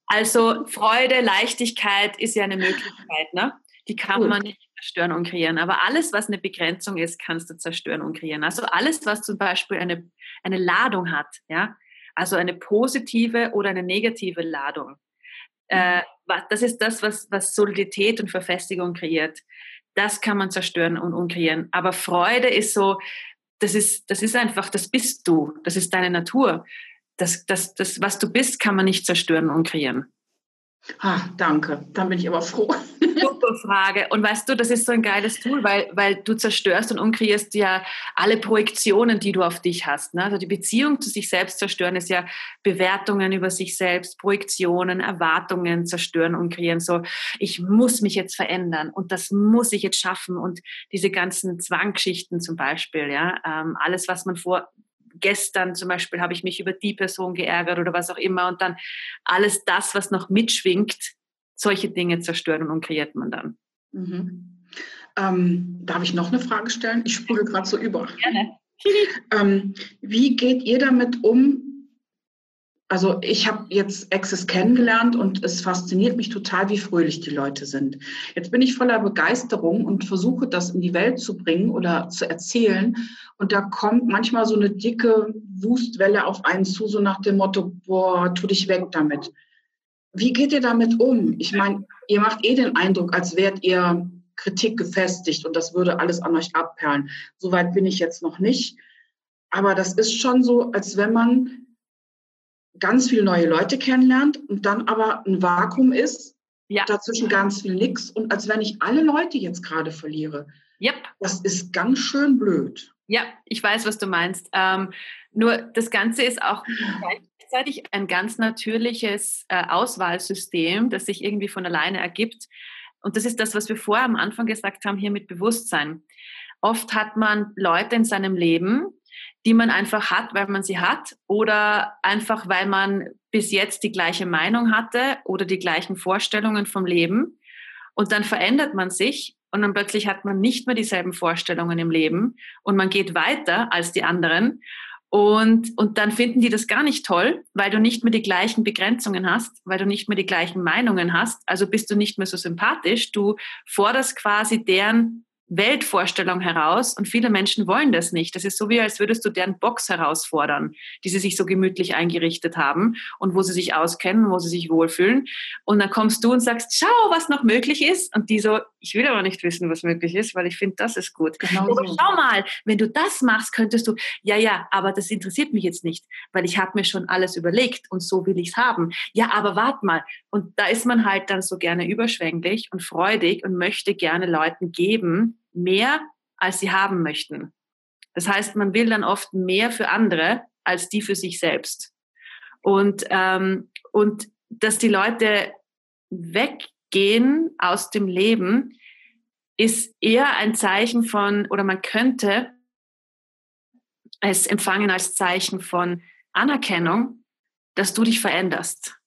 Also Freude, Leichtigkeit ist ja eine Möglichkeit, ne? Die kann Gut. man nicht zerstören und kreieren. Aber alles, was eine Begrenzung ist, kannst du zerstören und kreieren. Also alles, was zum Beispiel eine, eine Ladung hat, ja, also eine positive oder eine negative Ladung. Äh, mhm. das ist das, was, was Solidität und Verfestigung kreiert. Das kann man zerstören und unkreieren. Aber Freude ist so, das ist, das ist einfach, das bist du, das ist deine Natur das, das, das, was du bist, kann man nicht zerstören und kreieren. Ah, danke, dann bin ich aber froh. Super Frage. Und weißt du, das ist so ein geiles Tool, weil, weil du zerstörst und unkreierst ja alle Projektionen, die du auf dich hast. Ne? Also die Beziehung zu sich selbst zerstören ist ja Bewertungen über sich selbst, Projektionen, Erwartungen zerstören und kreieren. So, ich muss mich jetzt verändern und das muss ich jetzt schaffen und diese ganzen Zwanggeschichten zum Beispiel, ja, ähm, alles, was man vor gestern zum Beispiel habe ich mich über die Person geärgert oder was auch immer und dann alles das, was noch mitschwingt, solche Dinge zerstören und kreiert man dann. Mhm. Ähm, darf ich noch eine Frage stellen? Ich sprudel gerade so über. Gerne. ähm, wie geht ihr damit um, also ich habe jetzt Access kennengelernt und es fasziniert mich total, wie fröhlich die Leute sind. Jetzt bin ich voller Begeisterung und versuche das in die Welt zu bringen oder zu erzählen. Und da kommt manchmal so eine dicke Wustwelle auf einen zu, so nach dem Motto, boah, tu dich weg damit. Wie geht ihr damit um? Ich meine, ihr macht eh den Eindruck, als wärt ihr Kritik gefestigt und das würde alles an euch abperlen. Soweit bin ich jetzt noch nicht. Aber das ist schon so, als wenn man ganz viele neue Leute kennenlernt und dann aber ein Vakuum ist, ja. dazwischen ganz viel nix und als wenn ich alle Leute jetzt gerade verliere. Yep. Das ist ganz schön blöd. Ja, ich weiß, was du meinst. Ähm, nur das Ganze ist auch gleichzeitig ein ganz natürliches äh, Auswahlsystem, das sich irgendwie von alleine ergibt. Und das ist das, was wir vorher am Anfang gesagt haben, hier mit Bewusstsein. Oft hat man Leute in seinem Leben, die man einfach hat, weil man sie hat oder einfach, weil man bis jetzt die gleiche Meinung hatte oder die gleichen Vorstellungen vom Leben. Und dann verändert man sich und dann plötzlich hat man nicht mehr dieselben Vorstellungen im Leben und man geht weiter als die anderen. Und, und dann finden die das gar nicht toll, weil du nicht mehr die gleichen Begrenzungen hast, weil du nicht mehr die gleichen Meinungen hast. Also bist du nicht mehr so sympathisch. Du forderst quasi deren Weltvorstellung heraus und viele Menschen wollen das nicht. Das ist so wie, als würdest du deren Box herausfordern, die sie sich so gemütlich eingerichtet haben und wo sie sich auskennen, wo sie sich wohlfühlen. Und dann kommst du und sagst, schau, was noch möglich ist. Und die so, ich will aber nicht wissen, was möglich ist, weil ich finde, das ist gut. Genau so. Schau mal, wenn du das machst, könntest du, ja, ja, aber das interessiert mich jetzt nicht, weil ich habe mir schon alles überlegt und so will ich es haben. Ja, aber warte mal. Und da ist man halt dann so gerne überschwänglich und freudig und möchte gerne Leuten geben, mehr, als sie haben möchten. Das heißt, man will dann oft mehr für andere als die für sich selbst. Und, ähm, und dass die Leute weggehen aus dem Leben, ist eher ein Zeichen von, oder man könnte es empfangen als Zeichen von Anerkennung, dass du dich veränderst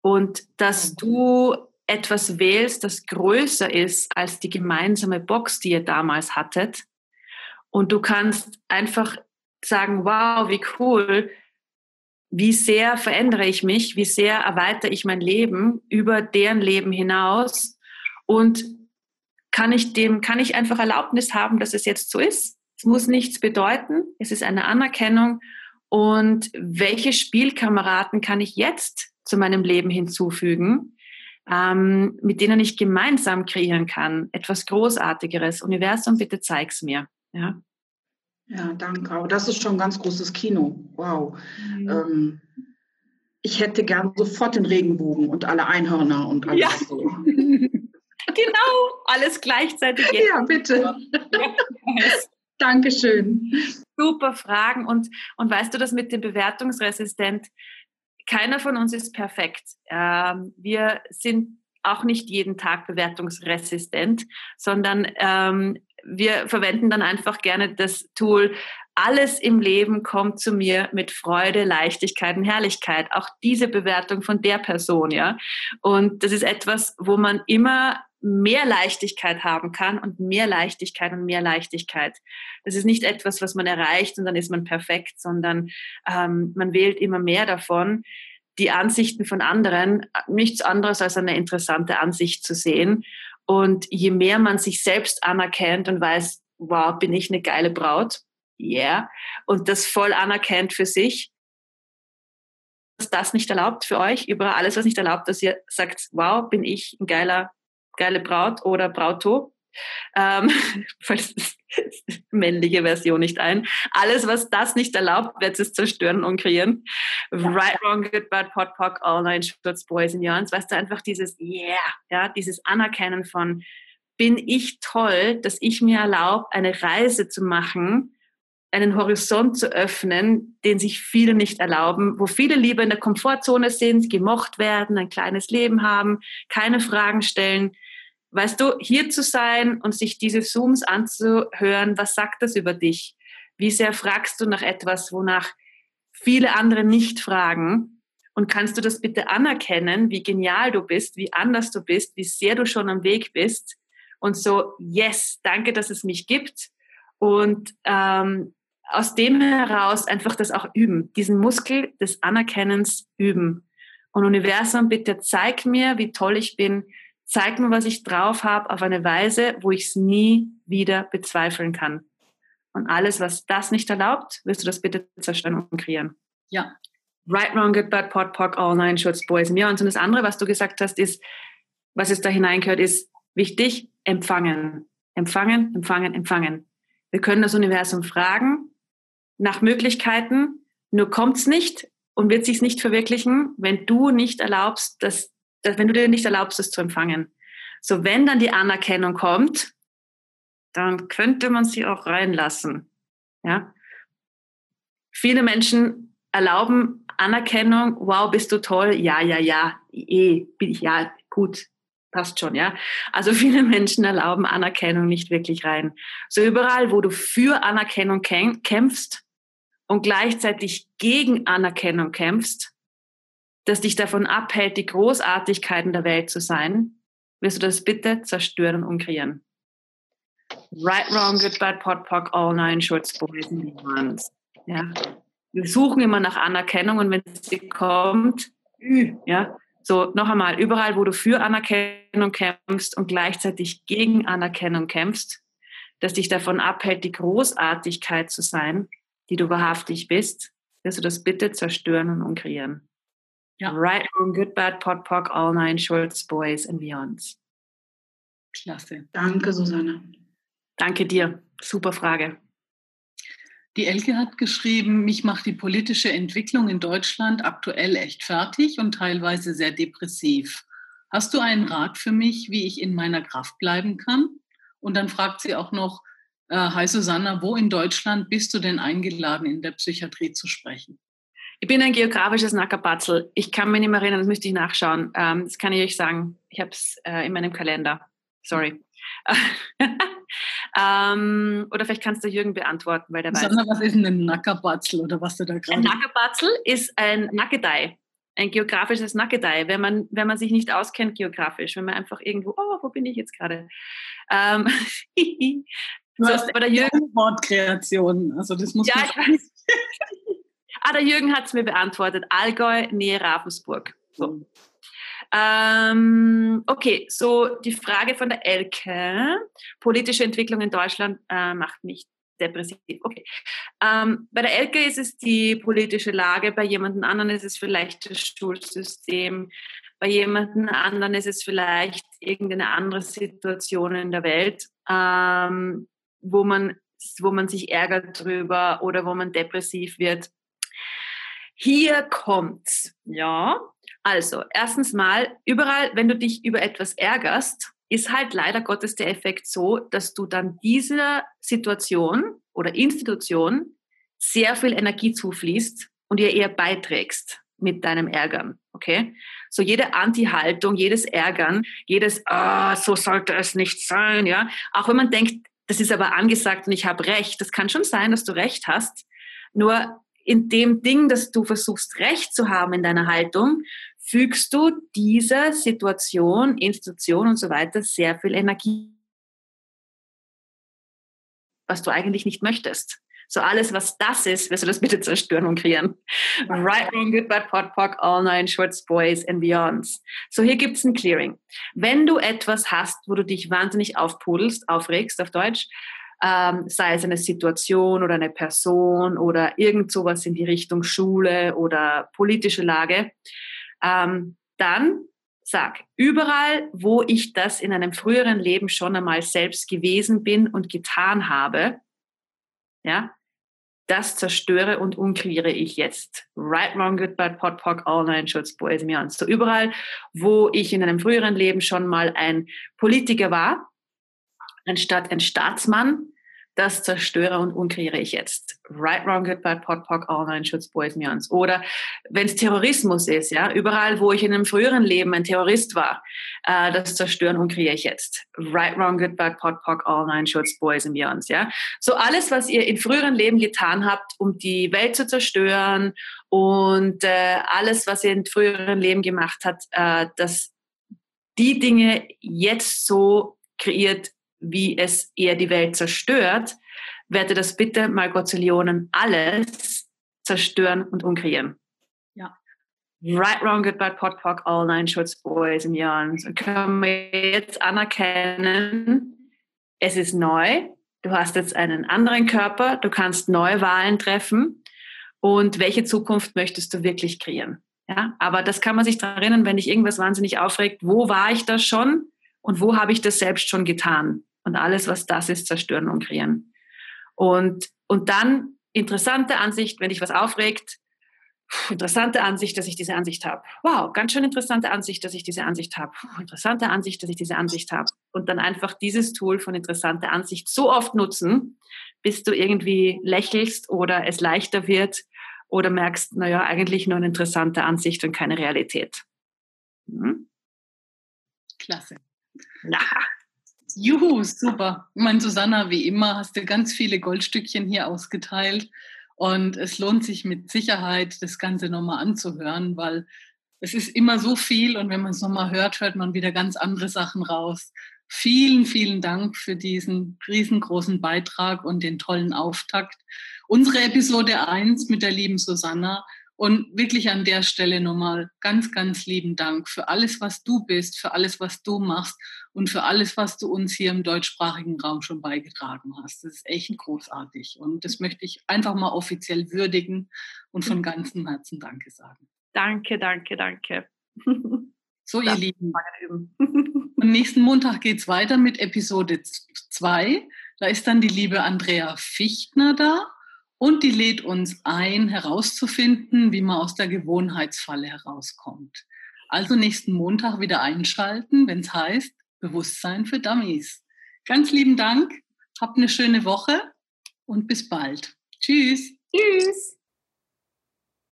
und dass du etwas wählst, das größer ist als die gemeinsame Box, die ihr damals hattet. Und du kannst einfach sagen, wow, wie cool, wie sehr verändere ich mich, wie sehr erweitere ich mein Leben über deren Leben hinaus und kann ich dem, kann ich einfach Erlaubnis haben, dass es jetzt so ist. Es muss nichts bedeuten. Es ist eine Anerkennung. Und welche Spielkameraden kann ich jetzt zu meinem Leben hinzufügen? Ähm, mit denen ich gemeinsam kreieren kann. Etwas Großartigeres. Universum, bitte zeig's mir. Ja, ja danke. Aber das ist schon ein ganz großes Kino. Wow. Mhm. Ähm, ich hätte gern sofort den Regenbogen und alle Einhörner und alles ja. so. genau, alles gleichzeitig. Ja, bitte. Dankeschön. Super Fragen. Und, und weißt du, das mit dem Bewertungsresistent, keiner von uns ist perfekt. Ähm, wir sind auch nicht jeden Tag bewertungsresistent, sondern ähm, wir verwenden dann einfach gerne das Tool, alles im Leben kommt zu mir mit Freude, Leichtigkeit und Herrlichkeit. Auch diese Bewertung von der Person, ja. Und das ist etwas, wo man immer mehr Leichtigkeit haben kann und mehr Leichtigkeit und mehr Leichtigkeit. Das ist nicht etwas, was man erreicht und dann ist man perfekt, sondern ähm, man wählt immer mehr davon. Die Ansichten von anderen, nichts anderes als eine interessante Ansicht zu sehen. Und je mehr man sich selbst anerkennt und weiß, wow, bin ich eine geile Braut, yeah, und das voll anerkennt für sich, dass das nicht erlaubt für euch, über alles, was nicht erlaubt, dass ihr sagt, wow, bin ich ein geiler geile Braut oder Brauto. Ähm, falls männliche Version nicht ein. Alles, was das nicht erlaubt, wird es zerstören und kreieren. Ja. Right, wrong, good, bad, pot, pock, all nine shorts, boys and yarns. Weißt du, einfach dieses Yeah, ja, dieses Anerkennen von bin ich toll, dass ich mir erlaube, eine Reise zu machen, einen Horizont zu öffnen, den sich viele nicht erlauben, wo viele lieber in der Komfortzone sind, gemocht werden, ein kleines Leben haben, keine Fragen stellen, Weißt du, hier zu sein und sich diese Zooms anzuhören, was sagt das über dich? Wie sehr fragst du nach etwas, wonach viele andere nicht fragen? Und kannst du das bitte anerkennen, wie genial du bist, wie anders du bist, wie sehr du schon am Weg bist? Und so, yes, danke, dass es mich gibt. Und ähm, aus dem heraus einfach das auch üben, diesen Muskel des Anerkennens üben. Und Universum, bitte zeig mir, wie toll ich bin, zeig mir, was ich drauf habe, auf eine Weise, wo ich es nie wieder bezweifeln kann. Und alles, was das nicht erlaubt, wirst du das bitte zerstören und kreieren. Ja. Right, wrong, good, bad, pot, pock, all nine shorts, boys and beyond. Und das andere, was du gesagt hast, ist, was es da hineingehört, ist wichtig, empfangen. Empfangen, empfangen, empfangen. Wir können das Universum fragen nach Möglichkeiten, nur kommt es nicht und wird sich nicht verwirklichen, wenn du nicht erlaubst, dass, wenn du dir nicht erlaubst, es zu empfangen. So, wenn dann die Anerkennung kommt, dann könnte man sie auch reinlassen. Ja? Viele Menschen erlauben Anerkennung, wow, bist du toll, ja, ja, ja, eh, bin ich, ja, gut, passt schon, ja. Also viele Menschen erlauben Anerkennung nicht wirklich rein. So überall, wo du für Anerkennung kämpfst und gleichzeitig gegen Anerkennung kämpfst, das dich davon abhält, die Großartigkeiten der Welt zu sein, wirst du das bitte zerstören und kreieren. Right, wrong, good, bad, pot, pock, all nine shorts, boys and ones. Ja. Wir suchen immer nach Anerkennung und wenn sie kommt, ja, so noch einmal, überall, wo du für Anerkennung kämpfst und gleichzeitig gegen Anerkennung kämpfst, das dich davon abhält, die Großartigkeit zu sein, die du wahrhaftig bist, wirst du das bitte zerstören und umkreieren. Ja. Right, wrong, good, bad, pot, pock, all nine shorts, boys and beyonds. Klasse. Danke, Susanne. Danke dir. Super Frage. Die Elke hat geschrieben, mich macht die politische Entwicklung in Deutschland aktuell echt fertig und teilweise sehr depressiv. Hast du einen Rat für mich, wie ich in meiner Kraft bleiben kann? Und dann fragt sie auch noch, äh, Hi Susanna, wo in Deutschland bist du denn eingeladen, in der Psychiatrie zu sprechen? Ich bin ein geografisches Nackerbatzel. Ich kann mich nicht mehr erinnern, das müsste ich nachschauen. Ähm, das kann ich euch sagen. Ich habe es äh, in meinem Kalender. Sorry. ähm, oder vielleicht kannst du Jürgen beantworten, weil der weiß. Sag was ist denn ein Nackerbatzel oder was du da gerade... Ein Nackerbatzel ist ein Nackedei, ein geografisches Nackedei, wenn man, wenn man sich nicht auskennt geografisch, wenn man einfach irgendwo, oh, wo bin ich jetzt gerade? Ähm, du hast aber der Jürgen Wortkreation, also das muss ja, man... Ich weiß. ah, der Jürgen hat es mir beantwortet, Allgäu, Nähe Ravensburg. So. Mhm. Ähm, okay, so die Frage von der Elke. Politische Entwicklung in Deutschland äh, macht mich depressiv. Okay. Ähm, bei der Elke ist es die politische Lage, bei jemandem anderen ist es vielleicht das Schulsystem, bei jemandem anderen ist es vielleicht irgendeine andere Situation in der Welt, ähm, wo, man, wo man sich ärgert drüber oder wo man depressiv wird. Hier kommt's, ja. Also, erstens mal, überall, wenn du dich über etwas ärgerst, ist halt leider Gottes der Effekt so, dass du dann dieser Situation oder Institution sehr viel Energie zufließt und ihr eher beiträgst mit deinem Ärgern. Okay? So jede Anti-Haltung, jedes Ärgern, jedes, ah, so sollte es nicht sein, ja. Auch wenn man denkt, das ist aber angesagt und ich habe recht. Das kann schon sein, dass du recht hast. Nur in dem Ding, dass du versuchst, recht zu haben in deiner Haltung, fügst du dieser Situation, Institution und so weiter sehr viel Energie, was du eigentlich nicht möchtest. So alles, was das ist, wirst du das bitte zerstören und kreieren. Right, wrong, good, bad, pot, pock, all nine shorts, boys and beyonds. So hier gibt's ein Clearing. Wenn du etwas hast, wo du dich wahnsinnig aufpudelst, aufregst auf Deutsch, ähm, sei es eine Situation oder eine Person oder irgend sowas in die Richtung Schule oder politische Lage, ähm, dann sag, überall, wo ich das in einem früheren Leben schon einmal selbst gewesen bin und getan habe, ja, das zerstöre und unkreiere ich jetzt. Right, wrong, good, bad, pot, pock, all nine shorts, boys, me on. So überall, wo ich in einem früheren Leben schon mal ein Politiker war, anstatt ein Staatsmann, das zerstöre und unkreiere ich jetzt. Right, wrong, good, bad, pot, pock, all nine shoots, boys, meons. Oder wenn es Terrorismus ist, ja, überall, wo ich in einem früheren Leben ein Terrorist war, äh, das zerstören und kreiere ich jetzt. Right, wrong, good, bad, pot, pock, all nine shoots, boys beyonds, ja. So alles, was ihr in früheren Leben getan habt, um die Welt zu zerstören und äh, alles, was ihr in früheren Leben gemacht habt, äh, dass die Dinge jetzt so kreiert, wie es eher die Welt zerstört, werde das bitte mal Gottillionen alles zerstören und umkreieren. Ja. Right, wrong, good, bad, pot, pock, all nine shorts, boys and yarns. Und können wir jetzt anerkennen, es ist neu. Du hast jetzt einen anderen Körper. Du kannst neue Wahlen treffen. Und welche Zukunft möchtest du wirklich kreieren? Ja, aber das kann man sich daran erinnern, wenn dich irgendwas wahnsinnig aufregt. Wo war ich da schon? Und wo habe ich das selbst schon getan? Und alles, was das ist, zerstören und kreieren. Und, und dann interessante Ansicht, wenn dich was aufregt, interessante Ansicht, dass ich diese Ansicht habe. Wow, ganz schön interessante Ansicht, dass ich diese Ansicht habe. Interessante Ansicht, dass ich diese Ansicht habe. Und dann einfach dieses Tool von interessante Ansicht so oft nutzen, bis du irgendwie lächelst oder es leichter wird oder merkst, naja, eigentlich nur eine interessante Ansicht und keine Realität. Hm? Klasse. Ja. Juhu, super. Mein Susanna, wie immer, hast du ganz viele Goldstückchen hier ausgeteilt. Und es lohnt sich mit Sicherheit, das Ganze nochmal anzuhören, weil es ist immer so viel und wenn man es nochmal hört, hört man wieder ganz andere Sachen raus. Vielen, vielen Dank für diesen riesengroßen Beitrag und den tollen Auftakt. Unsere Episode 1 mit der lieben Susanna und wirklich an der Stelle nochmal ganz, ganz lieben Dank für alles, was du bist, für alles, was du machst und für alles, was du uns hier im deutschsprachigen Raum schon beigetragen hast. Das ist echt großartig. Und das möchte ich einfach mal offiziell würdigen und von ganzem Herzen Danke sagen. Danke, danke, danke. So, ihr Lieben. Und nächsten Montag geht es weiter mit Episode 2. Da ist dann die liebe Andrea Fichtner da und die lädt uns ein, herauszufinden, wie man aus der Gewohnheitsfalle herauskommt. Also nächsten Montag wieder einschalten, wenn es heißt Bewusstsein für Dummies. Ganz lieben Dank, habt eine schöne Woche und bis bald. Tschüss. Tschüss.